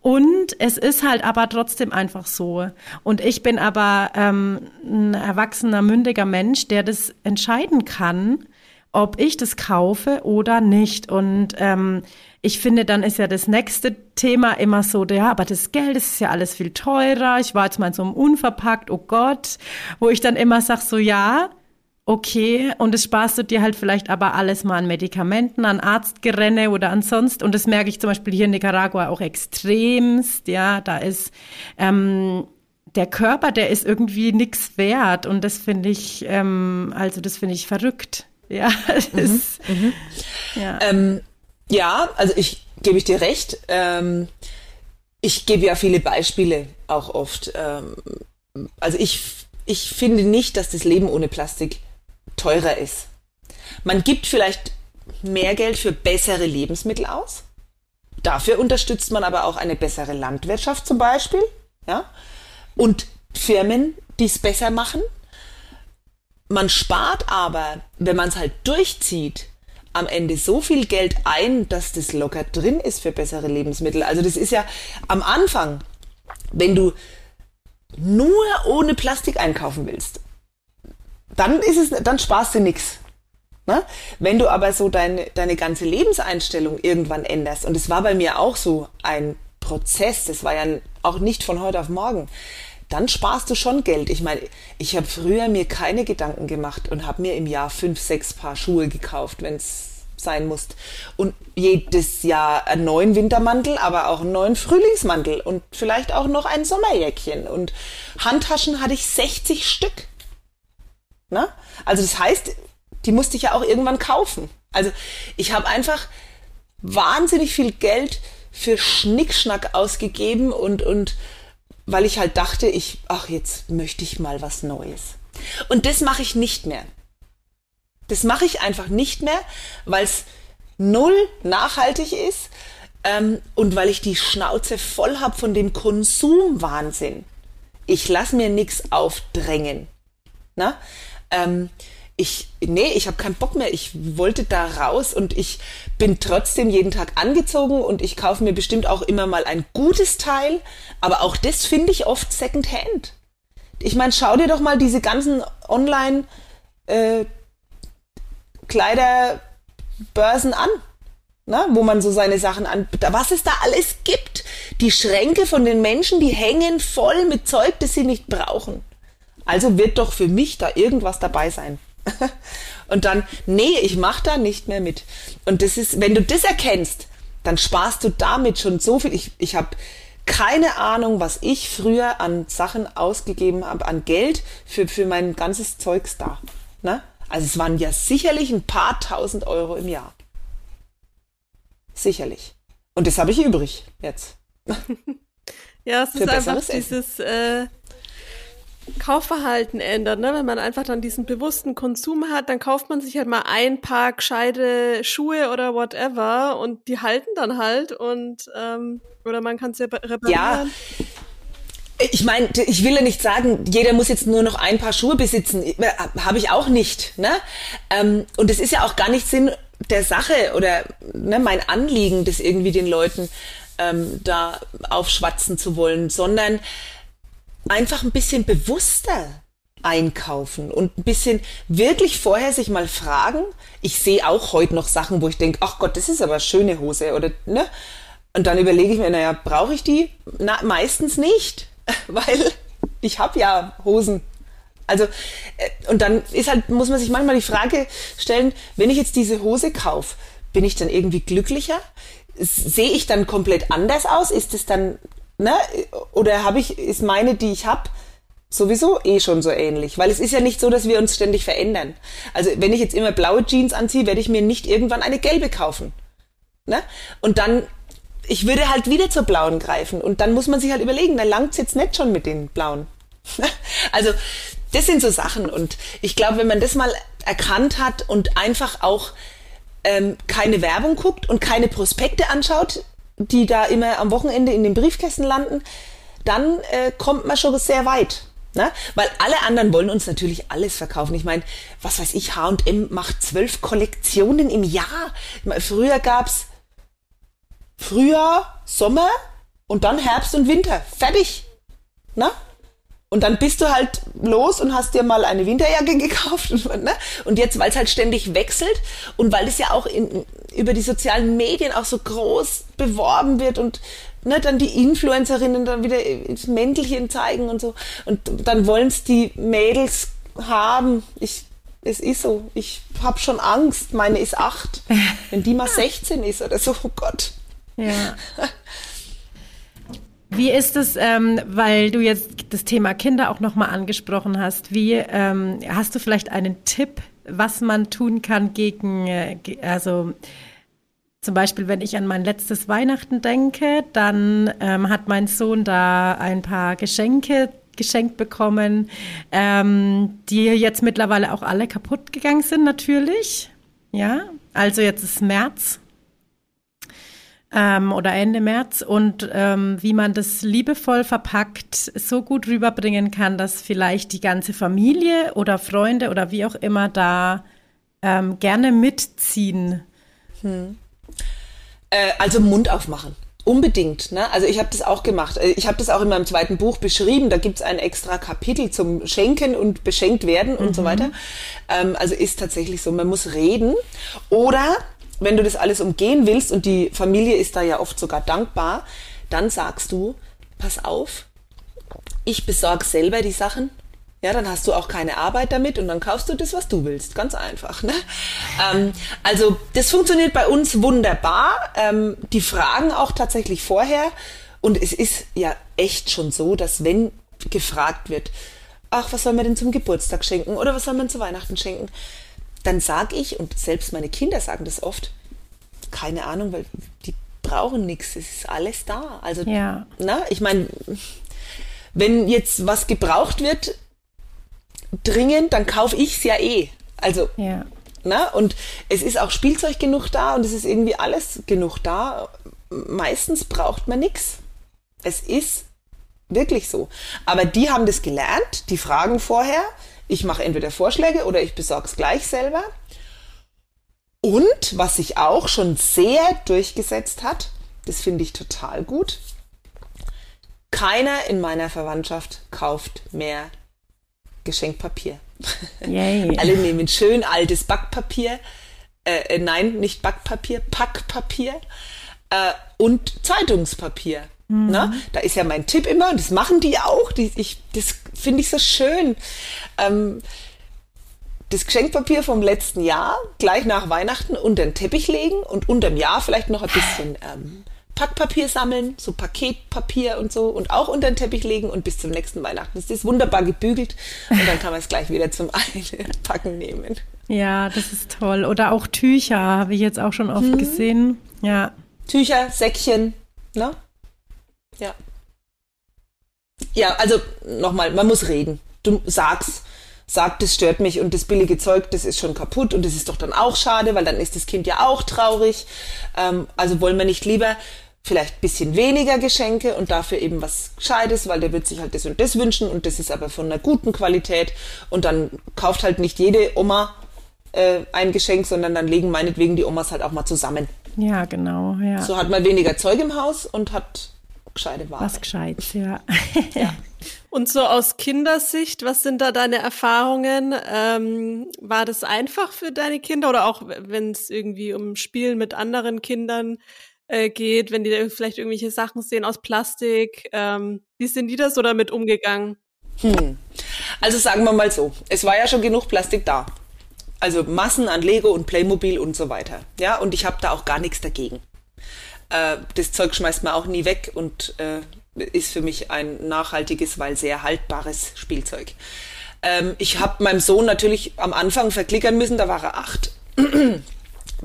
Und es ist halt aber trotzdem einfach so. Und ich bin aber ähm, ein erwachsener, mündiger Mensch, der das entscheiden kann, ob ich das kaufe oder nicht. Und ähm, ich finde, dann ist ja das nächste Thema immer so, ja, aber das Geld, das ist ja alles viel teurer. Ich war jetzt mal so im Unverpackt, oh Gott, wo ich dann immer sag so, ja, okay, und das sparst du dir halt vielleicht aber alles mal an Medikamenten, an Arztgerenne oder ansonst. Und das merke ich zum Beispiel hier in Nicaragua auch extremst, ja, da ist ähm, der Körper, der ist irgendwie nix wert. Und das finde ich, ähm, also das finde ich verrückt. Ja, mhm, ist, mhm. ja. Ähm, ja, also ich gebe ich dir recht. Ähm, ich gebe ja viele Beispiele auch oft. Ähm, also ich, ich finde nicht, dass das Leben ohne Plastik teurer ist. Man gibt vielleicht mehr Geld für bessere Lebensmittel aus. Dafür unterstützt man aber auch eine bessere Landwirtschaft zum Beispiel. Ja? Und Firmen, die es besser machen. Man spart aber, wenn man es halt durchzieht, am Ende so viel Geld ein, dass das locker drin ist für bessere Lebensmittel. Also das ist ja am Anfang, wenn du nur ohne Plastik einkaufen willst, dann ist es, dann sparst du nichts. Ne? Wenn du aber so deine, deine ganze Lebenseinstellung irgendwann änderst, und es war bei mir auch so ein Prozess, das war ja auch nicht von heute auf morgen, dann sparst du schon Geld. Ich meine, ich habe früher mir keine Gedanken gemacht und habe mir im Jahr fünf, sechs Paar Schuhe gekauft, wenn es sein muss. Und jedes Jahr einen neuen Wintermantel, aber auch einen neuen Frühlingsmantel und vielleicht auch noch ein Sommerjäckchen. Und Handtaschen hatte ich 60 Stück. Na? Also das heißt, die musste ich ja auch irgendwann kaufen. Also ich habe einfach wahnsinnig viel Geld für Schnickschnack ausgegeben und, und weil ich halt dachte, ich, ach, jetzt möchte ich mal was Neues. Und das mache ich nicht mehr. Das mache ich einfach nicht mehr, weil es null nachhaltig ist ähm, und weil ich die Schnauze voll hab von dem Konsumwahnsinn. Ich lass mir nichts aufdrängen. Na? Ähm, ich, nee, ich habe keinen Bock mehr. Ich wollte da raus und ich bin trotzdem jeden Tag angezogen und ich kaufe mir bestimmt auch immer mal ein gutes Teil. Aber auch das finde ich oft Secondhand. Ich meine, schau dir doch mal diese ganzen Online äh, Kleiderbörsen an. Na, wo man so seine Sachen an, was es da alles gibt. Die Schränke von den Menschen, die hängen voll mit Zeug, das sie nicht brauchen. Also wird doch für mich da irgendwas dabei sein. und dann, nee, ich mach da nicht mehr mit. Und das ist, wenn du das erkennst, dann sparst du damit schon so viel. Ich, ich habe keine Ahnung, was ich früher an Sachen ausgegeben habe, an Geld für, für mein ganzes Zeugs da. Ne? Also es waren ja sicherlich ein paar tausend Euro im Jahr. Sicherlich. Und das habe ich übrig jetzt. ja, es ist einfach dieses, äh, Kaufverhalten ändert, ne? Wenn man einfach dann diesen bewussten Konsum hat, dann kauft man sich halt mal ein paar gescheite Schuhe oder whatever und die halten dann halt und ähm, oder man kann es reparieren. Ja. Ich meine, ich will ja nicht sagen, jeder muss jetzt nur noch ein paar Schuhe besitzen. Äh, Habe ich auch nicht. Ne? Ähm, und es ist ja auch gar nicht Sinn der Sache oder ne, mein Anliegen, das irgendwie den Leuten ähm, da aufschwatzen zu wollen, sondern einfach ein bisschen bewusster einkaufen und ein bisschen wirklich vorher sich mal fragen. Ich sehe auch heute noch Sachen, wo ich denke, ach Gott, das ist aber schöne Hose oder ne? Und dann überlege ich mir, naja, brauche ich die? Na, meistens nicht, weil ich habe ja Hosen. Also äh, und dann ist halt muss man sich manchmal die Frage stellen, wenn ich jetzt diese Hose kaufe, bin ich dann irgendwie glücklicher? Sehe ich dann komplett anders aus? Ist es dann ne? Oder habe ich, ist meine, die ich habe, sowieso eh schon so ähnlich. Weil es ist ja nicht so, dass wir uns ständig verändern. Also wenn ich jetzt immer blaue Jeans anziehe, werde ich mir nicht irgendwann eine gelbe kaufen. Ne? Und dann, ich würde halt wieder zur blauen greifen. Und dann muss man sich halt überlegen, da langt's jetzt nicht schon mit den blauen. also das sind so Sachen. Und ich glaube, wenn man das mal erkannt hat und einfach auch ähm, keine Werbung guckt und keine Prospekte anschaut, die da immer am Wochenende in den Briefkästen landen, dann äh, kommt man schon sehr weit. Ne? Weil alle anderen wollen uns natürlich alles verkaufen. Ich meine, was weiß ich, H&M macht zwölf Kollektionen im Jahr. Früher gab's Frühjahr, Sommer und dann Herbst und Winter. Fertig. Ne? Und dann bist du halt los und hast dir mal eine Winterjacke gekauft. Und, ne? und jetzt, weil es halt ständig wechselt und weil es ja auch in, über die sozialen Medien auch so groß beworben wird und ne, dann die Influencerinnen dann wieder das Mäntelchen zeigen und so. Und dann wollen es die Mädels haben. Ich, es ist so. Ich habe schon Angst. Meine ist acht. Wenn die mal 16 ist oder so, oh Gott. Ja. Wie ist es, ähm, weil du jetzt das Thema Kinder auch nochmal angesprochen hast, wie ähm, hast du vielleicht einen Tipp, was man tun kann gegen, äh, also zum Beispiel, wenn ich an mein letztes Weihnachten denke, dann ähm, hat mein Sohn da ein paar Geschenke geschenkt bekommen, ähm, die jetzt mittlerweile auch alle kaputt gegangen sind, natürlich. Ja, also jetzt ist März ähm, oder Ende März und ähm, wie man das liebevoll verpackt so gut rüberbringen kann, dass vielleicht die ganze Familie oder Freunde oder wie auch immer da ähm, gerne mitziehen. Hm. Äh, also Mund aufmachen. Unbedingt. Ne? Also ich habe das auch gemacht. Äh, ich habe das auch in meinem zweiten Buch beschrieben. Da gibt's ein extra Kapitel zum Schenken und beschenkt werden und mhm. so weiter. Ähm, also ist tatsächlich so, man muss reden. Oder wenn du das alles umgehen willst und die Familie ist da ja oft sogar dankbar, dann sagst du, pass auf, ich besorge selber die Sachen. Ja, dann hast du auch keine Arbeit damit und dann kaufst du das, was du willst. Ganz einfach. Ne? Ähm, also das funktioniert bei uns wunderbar. Ähm, die fragen auch tatsächlich vorher. Und es ist ja echt schon so, dass wenn gefragt wird, ach, was soll man denn zum Geburtstag schenken oder was soll man zu Weihnachten schenken, dann sage ich, und selbst meine Kinder sagen das oft, keine Ahnung, weil die, brauchen nichts. Es ist alles da. Also, ja. na, ich meine, wenn jetzt was gebraucht wird, dringend, dann kaufe ich es ja eh. Also, ja. na, und es ist auch Spielzeug genug da und es ist irgendwie alles genug da. Meistens braucht man nichts. Es ist wirklich so. Aber die haben das gelernt, die fragen vorher. Ich mache entweder Vorschläge oder ich besorge es gleich selber. Und was sich auch schon sehr durchgesetzt hat, das finde ich total gut. Keiner in meiner Verwandtschaft kauft mehr Geschenkpapier. Alle nehmen schön altes Backpapier. Äh, äh, nein, nicht Backpapier, Packpapier äh, und Zeitungspapier. Mhm. Na, da ist ja mein Tipp immer, und das machen die auch. Die, ich, das finde ich so schön. Ähm, das Geschenkpapier vom letzten Jahr gleich nach Weihnachten unter den Teppich legen und unterm Jahr vielleicht noch ein bisschen ähm, Packpapier sammeln, so Paketpapier und so und auch unter den Teppich legen und bis zum nächsten Weihnachten. Das ist wunderbar gebügelt und dann kann man es gleich wieder zum Packen nehmen. Ja, das ist toll. Oder auch Tücher habe ich jetzt auch schon oft hm. gesehen. Ja. Tücher, Säckchen, ne? Ja. Ja, also nochmal, man muss reden. Du sagst, sagt, das stört mich und das billige Zeug, das ist schon kaputt und das ist doch dann auch schade, weil dann ist das Kind ja auch traurig. Ähm, also wollen wir nicht lieber vielleicht bisschen weniger Geschenke und dafür eben was Gescheites, weil der wird sich halt das und das wünschen und das ist aber von einer guten Qualität und dann kauft halt nicht jede Oma äh, ein Geschenk, sondern dann legen meinetwegen die Omas halt auch mal zusammen. Ja, genau, ja. So hat man weniger Zeug im Haus und hat gescheite Ware. Was Gescheites, ja. ja. Und so aus Kindersicht, was sind da deine Erfahrungen? Ähm, war das einfach für deine Kinder oder auch wenn es irgendwie um Spielen mit anderen Kindern äh, geht, wenn die vielleicht irgendwelche Sachen sehen aus Plastik? Ähm, wie sind die das oder mit umgegangen? Hm. Also sagen wir mal so, es war ja schon genug Plastik da. Also Massen an Lego und Playmobil und so weiter. Ja, und ich habe da auch gar nichts dagegen. Äh, das Zeug schmeißt man auch nie weg und äh, ist für mich ein nachhaltiges, weil sehr haltbares Spielzeug. Ähm, ich habe meinem Sohn natürlich am Anfang verklickern müssen, da war er acht.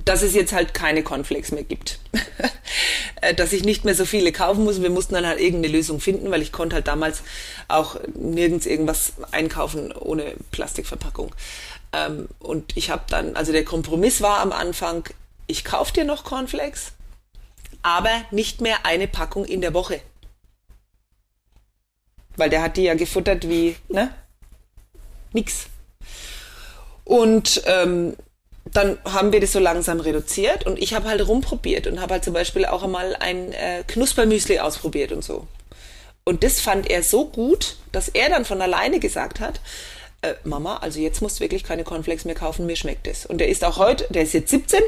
dass es jetzt halt keine Cornflakes mehr gibt. Äh, dass ich nicht mehr so viele kaufen muss. Wir mussten dann halt irgendeine Lösung finden, weil ich konnte halt damals auch nirgends irgendwas einkaufen ohne Plastikverpackung. Ähm, und ich habe dann, also der Kompromiss war am Anfang, ich kaufe dir noch Cornflakes, aber nicht mehr eine Packung in der Woche. Weil der hat die ja gefuttert wie, ne? Nix. Und ähm, dann haben wir das so langsam reduziert und ich habe halt rumprobiert und habe halt zum Beispiel auch einmal ein äh, Knuspermüsli ausprobiert und so. Und das fand er so gut, dass er dann von alleine gesagt hat, äh, Mama, also jetzt musst du wirklich keine Cornflakes mehr kaufen, mir schmeckt es. Und der ist auch heute, der ist jetzt 17,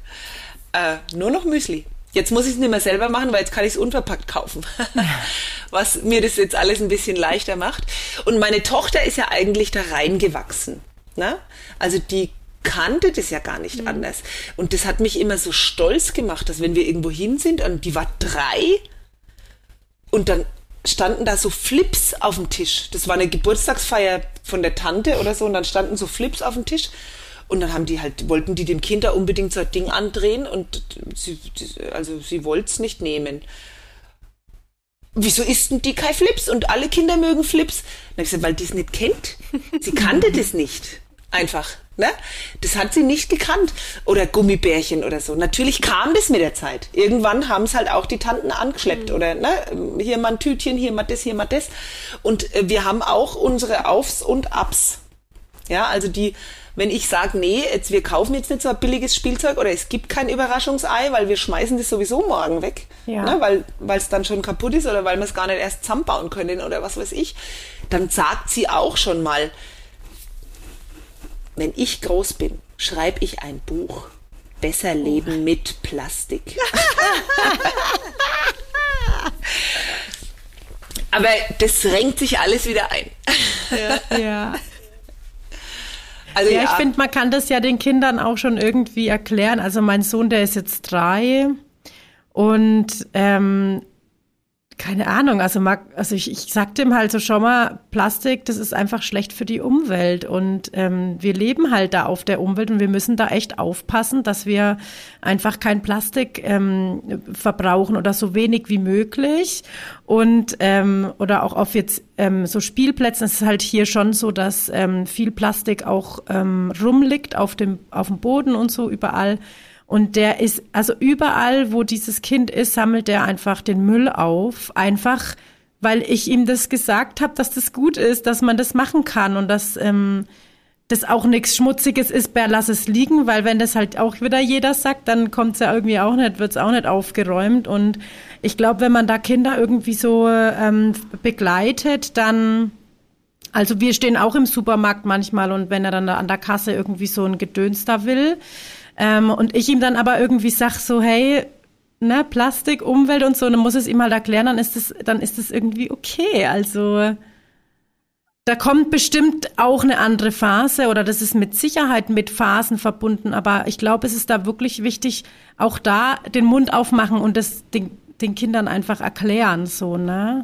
äh, nur noch Müsli. Jetzt muss ich es nicht mehr selber machen, weil jetzt kann ich es unverpackt kaufen. Was mir das jetzt alles ein bisschen leichter macht. Und meine Tochter ist ja eigentlich da reingewachsen. Ne? Also die kannte das ja gar nicht mhm. anders. Und das hat mich immer so stolz gemacht, dass wenn wir irgendwo hin sind, und die war drei und dann standen da so Flips auf dem Tisch. Das war eine Geburtstagsfeier von der Tante oder so und dann standen so Flips auf dem Tisch und dann haben die halt, wollten die dem Kind da unbedingt so ein Ding andrehen und sie, also sie wollte es nicht nehmen. Wieso isst denn die kein Flips? Und alle Kinder mögen Flips. Habe ich gesagt, weil die es nicht kennt. Sie kannte das nicht. Einfach. Ne? Das hat sie nicht gekannt. Oder Gummibärchen oder so. Natürlich kam das mit der Zeit. Irgendwann haben es halt auch die Tanten angeschleppt. Mhm. Oder ne? hier mal ein Tütchen, hier mal das, hier mal das. Und äh, wir haben auch unsere Aufs und Abs. Ja, also die wenn ich sage, nee, jetzt, wir kaufen jetzt nicht so ein billiges Spielzeug oder es gibt kein Überraschungsei, weil wir schmeißen das sowieso morgen weg, ja. ne, weil es dann schon kaputt ist oder weil wir es gar nicht erst zusammenbauen können oder was weiß ich, dann sagt sie auch schon mal, wenn ich groß bin, schreibe ich ein Buch. Besser leben mit Plastik. Aber das renkt sich alles wieder ein. Ja. ja. Also ja, ja. ich finde, man kann das ja den Kindern auch schon irgendwie erklären. Also mein Sohn, der ist jetzt drei und ähm, keine Ahnung, also mag, also ich, ich sagte ihm halt so schon mal, Plastik, das ist einfach schlecht für die Umwelt. Und ähm, wir leben halt da auf der Umwelt und wir müssen da echt aufpassen, dass wir einfach kein Plastik ähm, verbrauchen oder so wenig wie möglich. Und ähm, oder auch auf jetzt ähm, so Spielplätzen. Es ist halt hier schon so, dass ähm, viel Plastik auch ähm, rumliegt auf dem auf dem Boden und so überall. Und der ist, also überall, wo dieses Kind ist, sammelt er einfach den Müll auf. Einfach, weil ich ihm das gesagt habe, dass das gut ist, dass man das machen kann und dass ähm, das auch nichts Schmutziges ist, Bär, lass es liegen, weil wenn das halt auch wieder jeder sagt, dann kommt es ja irgendwie auch nicht, wird es auch nicht aufgeräumt. Und ich glaube, wenn man da Kinder irgendwie so ähm, begleitet, dann also wir stehen auch im Supermarkt manchmal und wenn er dann an der Kasse irgendwie so ein Gedöns da will, ähm, und ich ihm dann aber irgendwie sag so, hey, ne, Plastik, Umwelt und so, dann muss es ihm halt erklären, dann ist es, dann ist es irgendwie okay. Also da kommt bestimmt auch eine andere Phase oder das ist mit Sicherheit mit Phasen verbunden, aber ich glaube, es ist da wirklich wichtig, auch da den Mund aufmachen und das den, den Kindern einfach erklären, so, ne?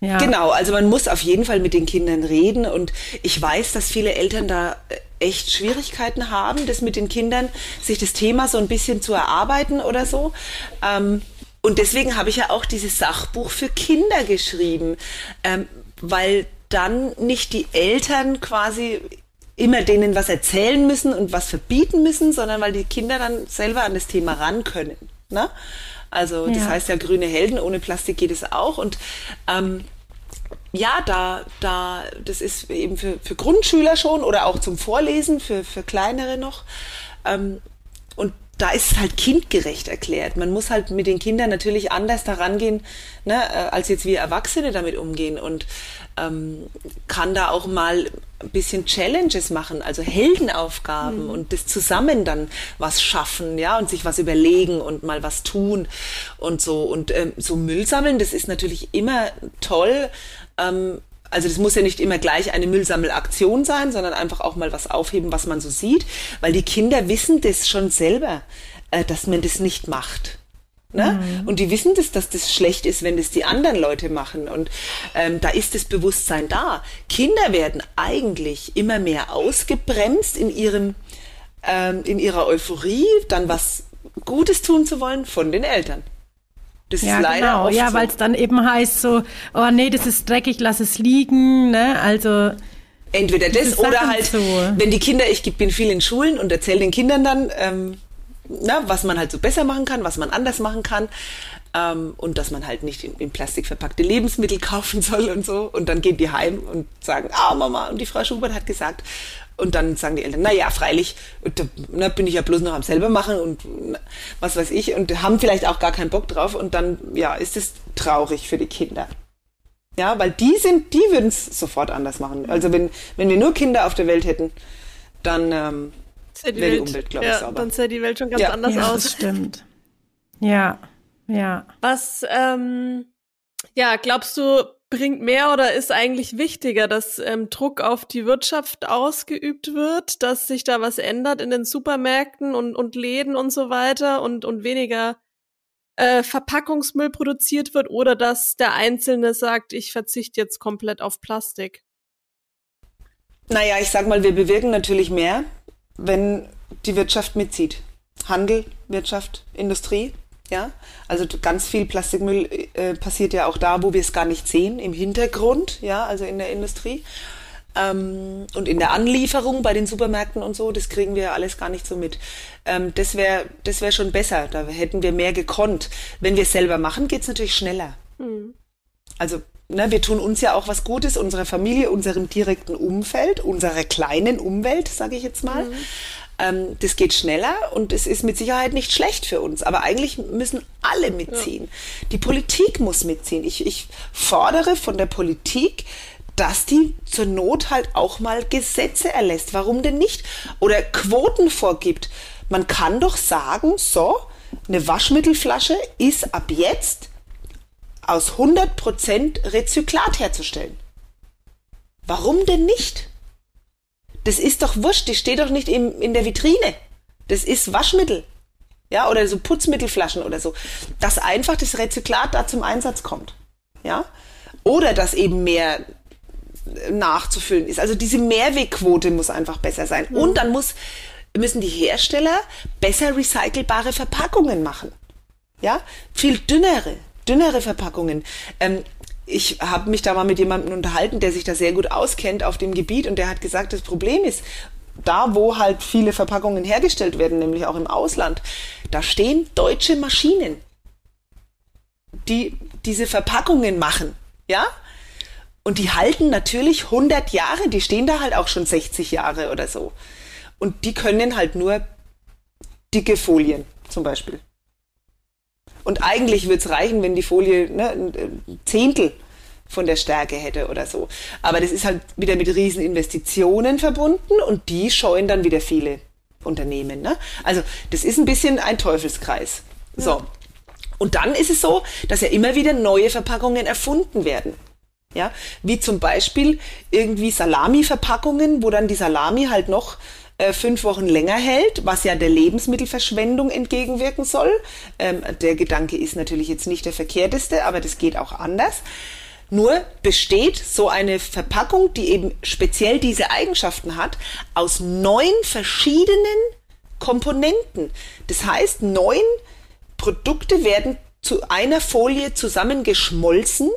Ja. Genau, also man muss auf jeden Fall mit den Kindern reden und ich weiß, dass viele Eltern da echt Schwierigkeiten haben, das mit den Kindern, sich das Thema so ein bisschen zu erarbeiten oder so. Ähm, und deswegen habe ich ja auch dieses Sachbuch für Kinder geschrieben, ähm, weil dann nicht die Eltern quasi immer denen was erzählen müssen und was verbieten müssen, sondern weil die Kinder dann selber an das Thema ran können. Ne? Also das ja. heißt ja grüne Helden, ohne Plastik geht es auch. Und ähm, ja, da, da, das ist eben für, für Grundschüler schon oder auch zum Vorlesen, für, für kleinere noch. Ähm, und da ist es halt kindgerecht erklärt. Man muss halt mit den Kindern natürlich anders daran gehen, ne, äh, als jetzt wir Erwachsene damit umgehen und ähm, kann da auch mal ein bisschen Challenges machen, also Heldenaufgaben mhm. und das zusammen dann was schaffen, ja, und sich was überlegen und mal was tun und so. Und ähm, so Müll sammeln, das ist natürlich immer toll, ähm, also das muss ja nicht immer gleich eine Müllsammelaktion sein, sondern einfach auch mal was aufheben, was man so sieht, weil die Kinder wissen das schon selber, äh, dass man das nicht macht. Ne? Mhm. Und die wissen das, dass das schlecht ist, wenn das die anderen Leute machen. Und ähm, da ist das Bewusstsein da. Kinder werden eigentlich immer mehr ausgebremst in ihrem ähm, in ihrer Euphorie, dann was Gutes tun zu wollen von den Eltern. Das ja, ist leider genau. oft Ja, so. weil es dann eben heißt so, oh nee, das ist dreckig, lass es liegen, ne? Also entweder das oder halt, so. wenn die Kinder, ich bin viel in Schulen und erzähle den Kindern dann, ähm, na, was man halt so besser machen kann, was man anders machen kann. Ähm, und dass man halt nicht in, in, Plastik verpackte Lebensmittel kaufen soll und so. Und dann gehen die heim und sagen, ah Mama, und die Frau Schubert hat gesagt. Und dann sagen die Eltern, na ja, freilich, da na, bin ich ja bloß noch am selber machen und na, was weiß ich und haben vielleicht auch gar keinen Bock drauf und dann, ja, ist es traurig für die Kinder. Ja, weil die sind, die würden es sofort anders machen. Also wenn, wenn wir nur Kinder auf der Welt hätten, dann ähm, wäre die, die Umwelt, glaube ich, ja, sauber. Dann sähe die Welt schon ganz ja. anders ja, aus. Das stimmt. Ja, ja. Was, ähm, ja, glaubst du, bringt mehr oder ist eigentlich wichtiger, dass ähm, Druck auf die Wirtschaft ausgeübt wird, dass sich da was ändert in den Supermärkten und, und Läden und so weiter und, und weniger äh, Verpackungsmüll produziert wird oder dass der Einzelne sagt, ich verzichte jetzt komplett auf Plastik? Naja, ich sag mal, wir bewirken natürlich mehr, wenn die Wirtschaft mitzieht. Handel, Wirtschaft, Industrie. Ja, also ganz viel Plastikmüll äh, passiert ja auch da, wo wir es gar nicht sehen, im Hintergrund, ja, also in der Industrie. Ähm, und in der Anlieferung bei den Supermärkten und so, das kriegen wir alles gar nicht so mit. Ähm, das wäre das wär schon besser, da hätten wir mehr gekonnt. Wenn wir es selber machen, geht's natürlich schneller. Also ne, wir tun uns ja auch was Gutes, unserer Familie, unserem direkten Umfeld, unserer kleinen Umwelt, sage ich jetzt mal. Mhm. Ähm, das geht schneller und es ist mit Sicherheit nicht schlecht für uns. Aber eigentlich müssen alle mitziehen. Ja. Die Politik muss mitziehen. Ich, ich fordere von der Politik, dass die zur Not halt auch mal Gesetze erlässt. Warum denn nicht? Oder Quoten vorgibt. Man kann doch sagen, so, eine Waschmittelflasche ist ab jetzt aus 100% Rezyklat herzustellen. Warum denn nicht? Das ist doch wurscht, die steht doch nicht im, in der Vitrine. Das ist Waschmittel. Ja, oder so Putzmittelflaschen oder so, dass einfach das Rezyklat da zum Einsatz kommt. Ja, oder dass eben mehr nachzufüllen ist. Also diese Mehrwegquote muss einfach besser sein. Mhm. Und dann muss, müssen die Hersteller besser recycelbare Verpackungen machen. Ja, viel dünnere, dünnere Verpackungen. Ähm, ich habe mich da mal mit jemandem unterhalten, der sich da sehr gut auskennt auf dem Gebiet und der hat gesagt, das Problem ist, da wo halt viele Verpackungen hergestellt werden, nämlich auch im Ausland, da stehen deutsche Maschinen, die diese Verpackungen machen, ja? Und die halten natürlich 100 Jahre, die stehen da halt auch schon 60 Jahre oder so. Und die können halt nur dicke Folien zum Beispiel. Und eigentlich würde es reichen, wenn die Folie ne, ein Zehntel von der Stärke hätte oder so. Aber das ist halt wieder mit riesen Investitionen verbunden und die scheuen dann wieder viele Unternehmen. Ne? Also das ist ein bisschen ein Teufelskreis. Ja. So. Und dann ist es so, dass ja immer wieder neue Verpackungen erfunden werden. Ja, wie zum Beispiel irgendwie Salami-Verpackungen, wo dann die Salami halt noch äh, fünf Wochen länger hält, was ja der Lebensmittelverschwendung entgegenwirken soll. Ähm, der Gedanke ist natürlich jetzt nicht der verkehrteste, aber das geht auch anders. Nur besteht so eine Verpackung, die eben speziell diese Eigenschaften hat, aus neun verschiedenen Komponenten. Das heißt, neun Produkte werden zu einer Folie zusammengeschmolzen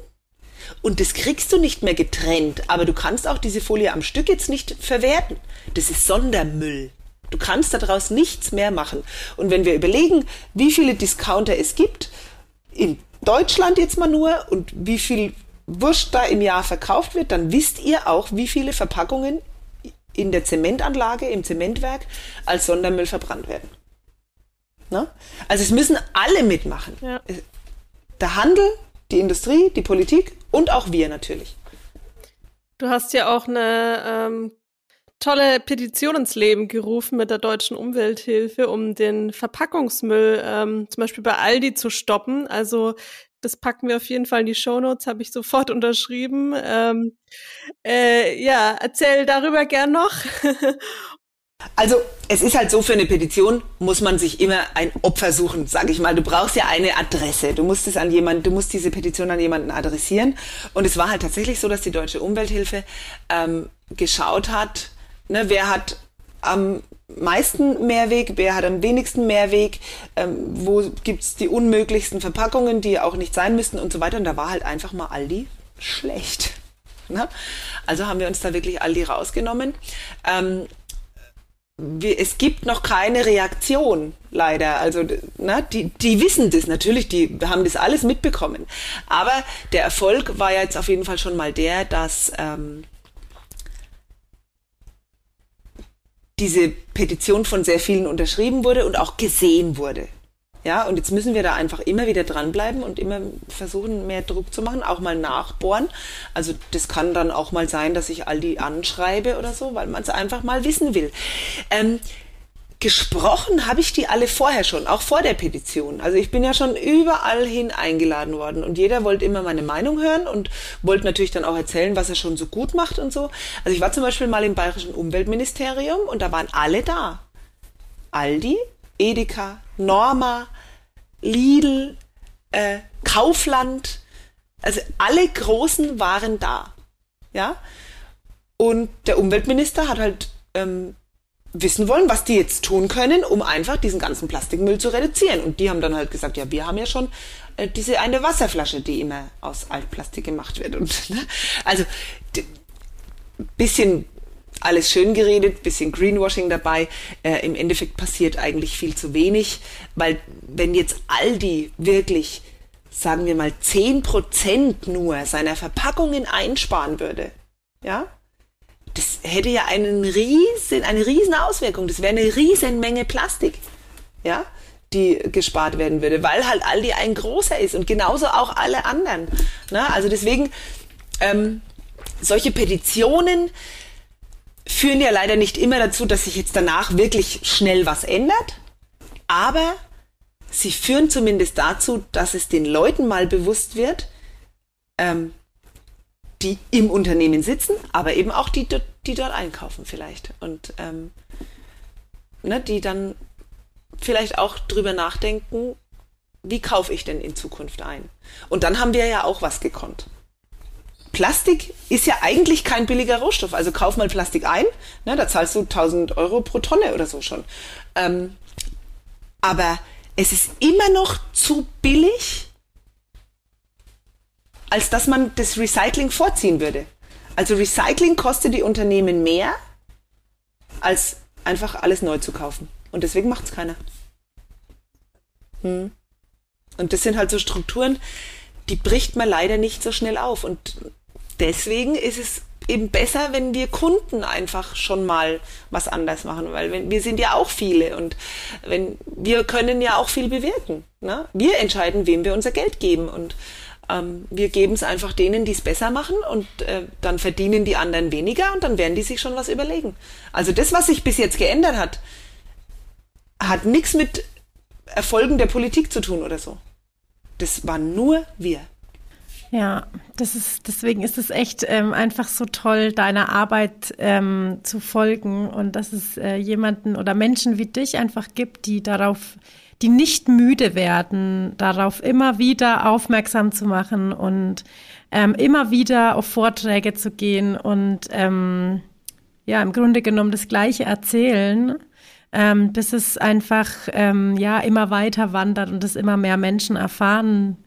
und das kriegst du nicht mehr getrennt, aber du kannst auch diese Folie am Stück jetzt nicht verwerten. Das ist Sondermüll. Du kannst daraus nichts mehr machen. Und wenn wir überlegen, wie viele Discounter es gibt, in Deutschland jetzt mal nur, und wie viel Wurst da im Jahr verkauft wird, dann wisst ihr auch, wie viele Verpackungen in der Zementanlage, im Zementwerk als Sondermüll verbrannt werden. Na? Also es müssen alle mitmachen. Ja. Der Handel, die Industrie, die Politik und auch wir natürlich. Du hast ja auch eine ähm, tolle Petition ins Leben gerufen mit der Deutschen Umwelthilfe, um den Verpackungsmüll ähm, zum Beispiel bei Aldi zu stoppen. Also das packen wir auf jeden Fall in die Shownotes, habe ich sofort unterschrieben. Ähm, äh, ja, erzähl darüber gern noch. Also es ist halt so, für eine Petition muss man sich immer ein Opfer suchen, sage ich mal. Du brauchst ja eine Adresse. Du musst es an jemanden, du musst diese Petition an jemanden adressieren. Und es war halt tatsächlich so, dass die Deutsche Umwelthilfe ähm, geschaut hat, ne, wer hat am meisten Mehrweg, wer hat am wenigsten Mehrweg, ähm, wo gibt's die unmöglichsten Verpackungen, die auch nicht sein müssten und so weiter. Und da war halt einfach mal Aldi schlecht. Ne? Also haben wir uns da wirklich Aldi rausgenommen. Ähm, es gibt noch keine Reaktion, leider. Also, na, die, die wissen das natürlich, die haben das alles mitbekommen. Aber der Erfolg war jetzt auf jeden Fall schon mal der, dass ähm, diese Petition von sehr vielen unterschrieben wurde und auch gesehen wurde. Ja, und jetzt müssen wir da einfach immer wieder dranbleiben und immer versuchen, mehr Druck zu machen, auch mal nachbohren. Also das kann dann auch mal sein, dass ich all die anschreibe oder so, weil man es einfach mal wissen will. Ähm, gesprochen habe ich die alle vorher schon, auch vor der Petition. Also ich bin ja schon überall hin eingeladen worden und jeder wollte immer meine Meinung hören und wollte natürlich dann auch erzählen, was er schon so gut macht und so. Also ich war zum Beispiel mal im Bayerischen Umweltministerium und da waren alle da. Aldi, Edeka, Norma, Lidl, äh, Kaufland, also alle Großen waren da. Ja. Und der Umweltminister hat halt ähm, wissen wollen, was die jetzt tun können, um einfach diesen ganzen Plastikmüll zu reduzieren. Und die haben dann halt gesagt, ja, wir haben ja schon äh, diese eine Wasserflasche, die immer aus Altplastik gemacht wird. Und ne? also bisschen alles schön geredet, bisschen Greenwashing dabei. Äh, Im Endeffekt passiert eigentlich viel zu wenig, weil wenn jetzt Aldi wirklich, sagen wir mal, zehn Prozent nur seiner Verpackungen einsparen würde, ja, das hätte ja einen riesen, eine riesen Auswirkung. Das wäre eine riesen Menge Plastik, ja, die gespart werden würde, weil halt Aldi ein großer ist und genauso auch alle anderen. Na, also deswegen ähm, solche Petitionen, führen ja leider nicht immer dazu, dass sich jetzt danach wirklich schnell was ändert, aber sie führen zumindest dazu, dass es den Leuten mal bewusst wird, ähm, die im Unternehmen sitzen, aber eben auch die, die dort einkaufen vielleicht und ähm, ne, die dann vielleicht auch drüber nachdenken, wie kaufe ich denn in Zukunft ein? Und dann haben wir ja auch was gekonnt. Plastik ist ja eigentlich kein billiger Rohstoff. Also kauf mal Plastik ein, ne, da zahlst du 1000 Euro pro Tonne oder so schon. Ähm, aber es ist immer noch zu billig, als dass man das Recycling vorziehen würde. Also Recycling kostet die Unternehmen mehr, als einfach alles neu zu kaufen. Und deswegen macht es keiner. Hm. Und das sind halt so Strukturen, die bricht man leider nicht so schnell auf. Und deswegen ist es eben besser, wenn wir Kunden einfach schon mal was anders machen, weil wenn, wir sind ja auch viele und wenn wir können ja auch viel bewirken. Ne? Wir entscheiden, wem wir unser Geld geben und ähm, wir geben es einfach denen, die es besser machen und äh, dann verdienen die anderen weniger und dann werden die sich schon was überlegen. Also das, was sich bis jetzt geändert hat, hat nichts mit Erfolgen der Politik zu tun oder so. Das waren nur wir. Ja, das ist, deswegen ist es echt ähm, einfach so toll, deiner Arbeit ähm, zu folgen und dass es äh, jemanden oder Menschen wie dich einfach gibt, die darauf, die nicht müde werden, darauf immer wieder aufmerksam zu machen und ähm, immer wieder auf Vorträge zu gehen und ähm, ja, im Grunde genommen das Gleiche erzählen, ähm, bis es einfach ähm, ja immer weiter wandert und es immer mehr Menschen erfahren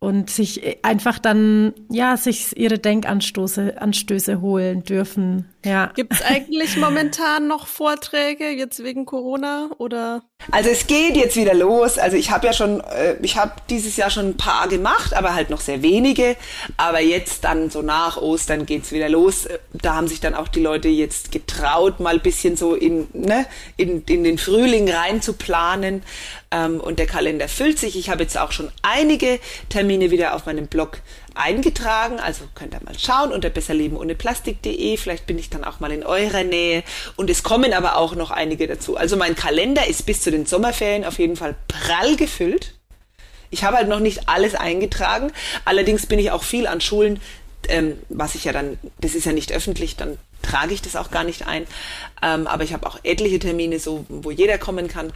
und sich äh, einfach dann, ja, sich ihre Denkanstöße Anstöße holen dürfen. Ja. Gibt es eigentlich momentan noch Vorträge jetzt wegen Corona oder? Also es geht jetzt wieder los. Also ich habe ja schon, äh, ich habe dieses Jahr schon ein paar gemacht, aber halt noch sehr wenige. Aber jetzt dann so nach Ostern geht's wieder los. Da haben sich dann auch die Leute jetzt getraut, mal bisschen so in, ne, in, in den Frühling rein zu planen. Ähm, und der Kalender füllt sich. Ich habe jetzt auch schon einige Termine wieder auf meinem Blog eingetragen. Also könnt ihr mal schauen unter besserlebenohneplastik.de. Vielleicht bin ich dann auch mal in eurer Nähe. Und es kommen aber auch noch einige dazu. Also mein Kalender ist bis zu den Sommerferien auf jeden Fall prall gefüllt. Ich habe halt noch nicht alles eingetragen. Allerdings bin ich auch viel an Schulen, ähm, was ich ja dann, das ist ja nicht öffentlich, dann trage ich das auch gar nicht ein. Ähm, aber ich habe auch etliche Termine, so wo jeder kommen kann.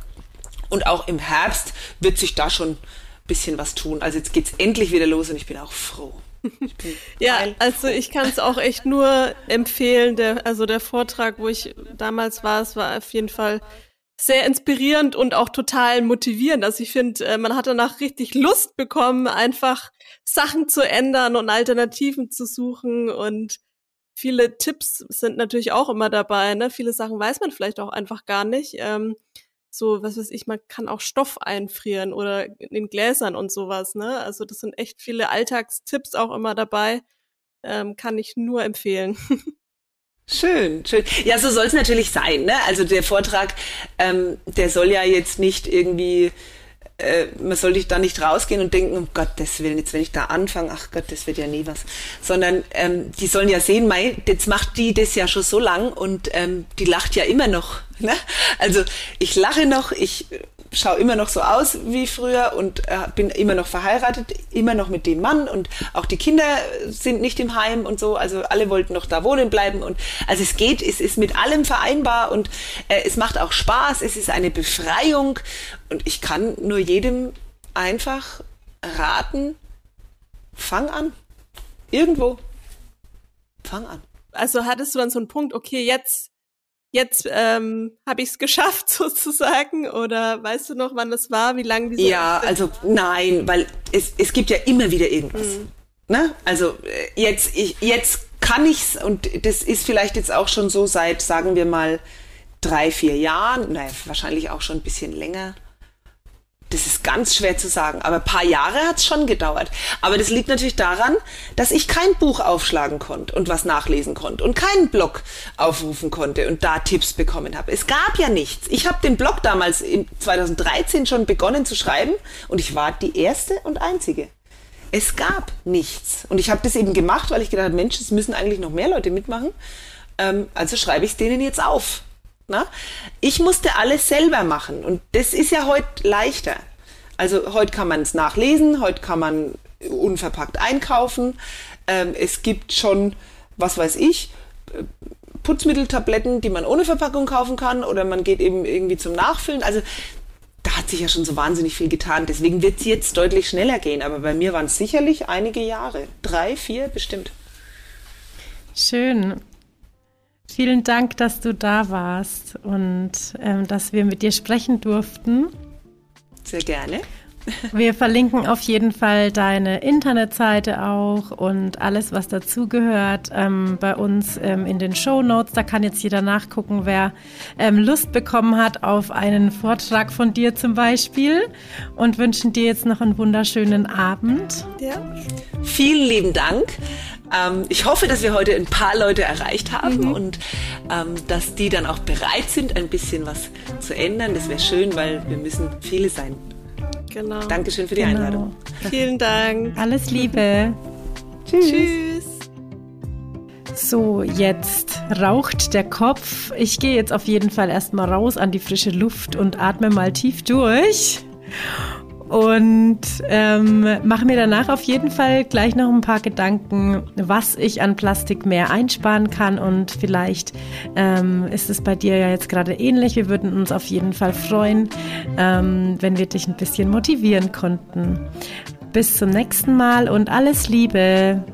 Und auch im Herbst wird sich da schon ein bisschen was tun. Also jetzt geht's endlich wieder los und ich bin auch froh. ja, also ich kann es auch echt nur empfehlen. Der, also der Vortrag, wo ich damals war, es war auf jeden Fall sehr inspirierend und auch total motivierend. Also ich finde, äh, man hat danach richtig Lust bekommen, einfach Sachen zu ändern und Alternativen zu suchen und viele Tipps sind natürlich auch immer dabei. Ne? Viele Sachen weiß man vielleicht auch einfach gar nicht. Ähm, so, was weiß ich, man kann auch Stoff einfrieren oder in Gläsern und sowas, ne? Also das sind echt viele Alltagstipps auch immer dabei. Ähm, kann ich nur empfehlen. Schön, schön. Ja, so soll es natürlich sein. Ne? Also der Vortrag, ähm, der soll ja jetzt nicht irgendwie äh, man sollte da nicht rausgehen und denken, um Gottes Willen, jetzt wenn ich da anfange, ach Gott, das wird ja nie was. Sondern ähm, die sollen ja sehen, mei, jetzt macht die das ja schon so lang und ähm, die lacht ja immer noch. Ne? Also ich lache noch, ich schaue immer noch so aus wie früher und äh, bin immer noch verheiratet, immer noch mit dem Mann und auch die Kinder sind nicht im Heim und so. Also alle wollten noch da wohnen bleiben und also es geht, es ist mit allem vereinbar und äh, es macht auch Spaß, es ist eine Befreiung und ich kann nur jedem einfach raten, fang an. Irgendwo. Fang an. Also hattest du dann so einen Punkt, okay, jetzt jetzt ähm, habe ich es geschafft sozusagen oder weißt du noch, wann das war, wie lange diese Ja, also nein, weil es, es gibt ja immer wieder irgendwas. Mhm. Ne? Also äh, jetzt ich, jetzt kann ich's und das ist vielleicht jetzt auch schon so seit sagen wir mal drei vier Jahren, nein, wahrscheinlich auch schon ein bisschen länger das ist ganz schwer zu sagen, aber ein paar Jahre hat es schon gedauert. Aber das liegt natürlich daran, dass ich kein Buch aufschlagen konnte und was nachlesen konnte und keinen Blog aufrufen konnte und da Tipps bekommen habe. Es gab ja nichts. Ich habe den Blog damals in 2013 schon begonnen zu schreiben und ich war die erste und einzige. Es gab nichts. Und ich habe das eben gemacht, weil ich gedacht habe, Mensch, es müssen eigentlich noch mehr Leute mitmachen. Ähm, also schreibe ich es denen jetzt auf. Na? Ich musste alles selber machen und das ist ja heute leichter. Also heute kann man es nachlesen, heute kann man unverpackt einkaufen. Ähm, es gibt schon, was weiß ich, Putzmitteltabletten, die man ohne Verpackung kaufen kann oder man geht eben irgendwie zum Nachfüllen. Also sich ja schon so wahnsinnig viel getan. Deswegen wird es jetzt deutlich schneller gehen. Aber bei mir waren es sicherlich einige Jahre. Drei, vier bestimmt. Schön. Vielen Dank, dass du da warst und ähm, dass wir mit dir sprechen durften. Sehr gerne. Wir verlinken auf jeden Fall deine Internetseite auch und alles, was dazugehört, ähm, bei uns ähm, in den Show Notes. Da kann jetzt jeder nachgucken, wer ähm, Lust bekommen hat auf einen Vortrag von dir zum Beispiel und wünschen dir jetzt noch einen wunderschönen Abend. Ja. Vielen lieben Dank. Ähm, ich hoffe, dass wir heute ein paar Leute erreicht haben mhm. und ähm, dass die dann auch bereit sind, ein bisschen was zu ändern. Das wäre schön, weil wir müssen viele sein. Genau. Dankeschön für die genau. Einladung. Vielen Dank. Alles Liebe. Tschüss. Tschüss. So, jetzt raucht der Kopf. Ich gehe jetzt auf jeden Fall erstmal raus an die frische Luft und atme mal tief durch und ähm, mache mir danach auf jeden Fall gleich noch ein paar Gedanken, was ich an Plastik mehr einsparen kann und vielleicht ähm, ist es bei dir ja jetzt gerade ähnlich. Wir würden uns auf jeden Fall freuen, ähm, wenn wir dich ein bisschen motivieren konnten. Bis zum nächsten Mal und alles Liebe.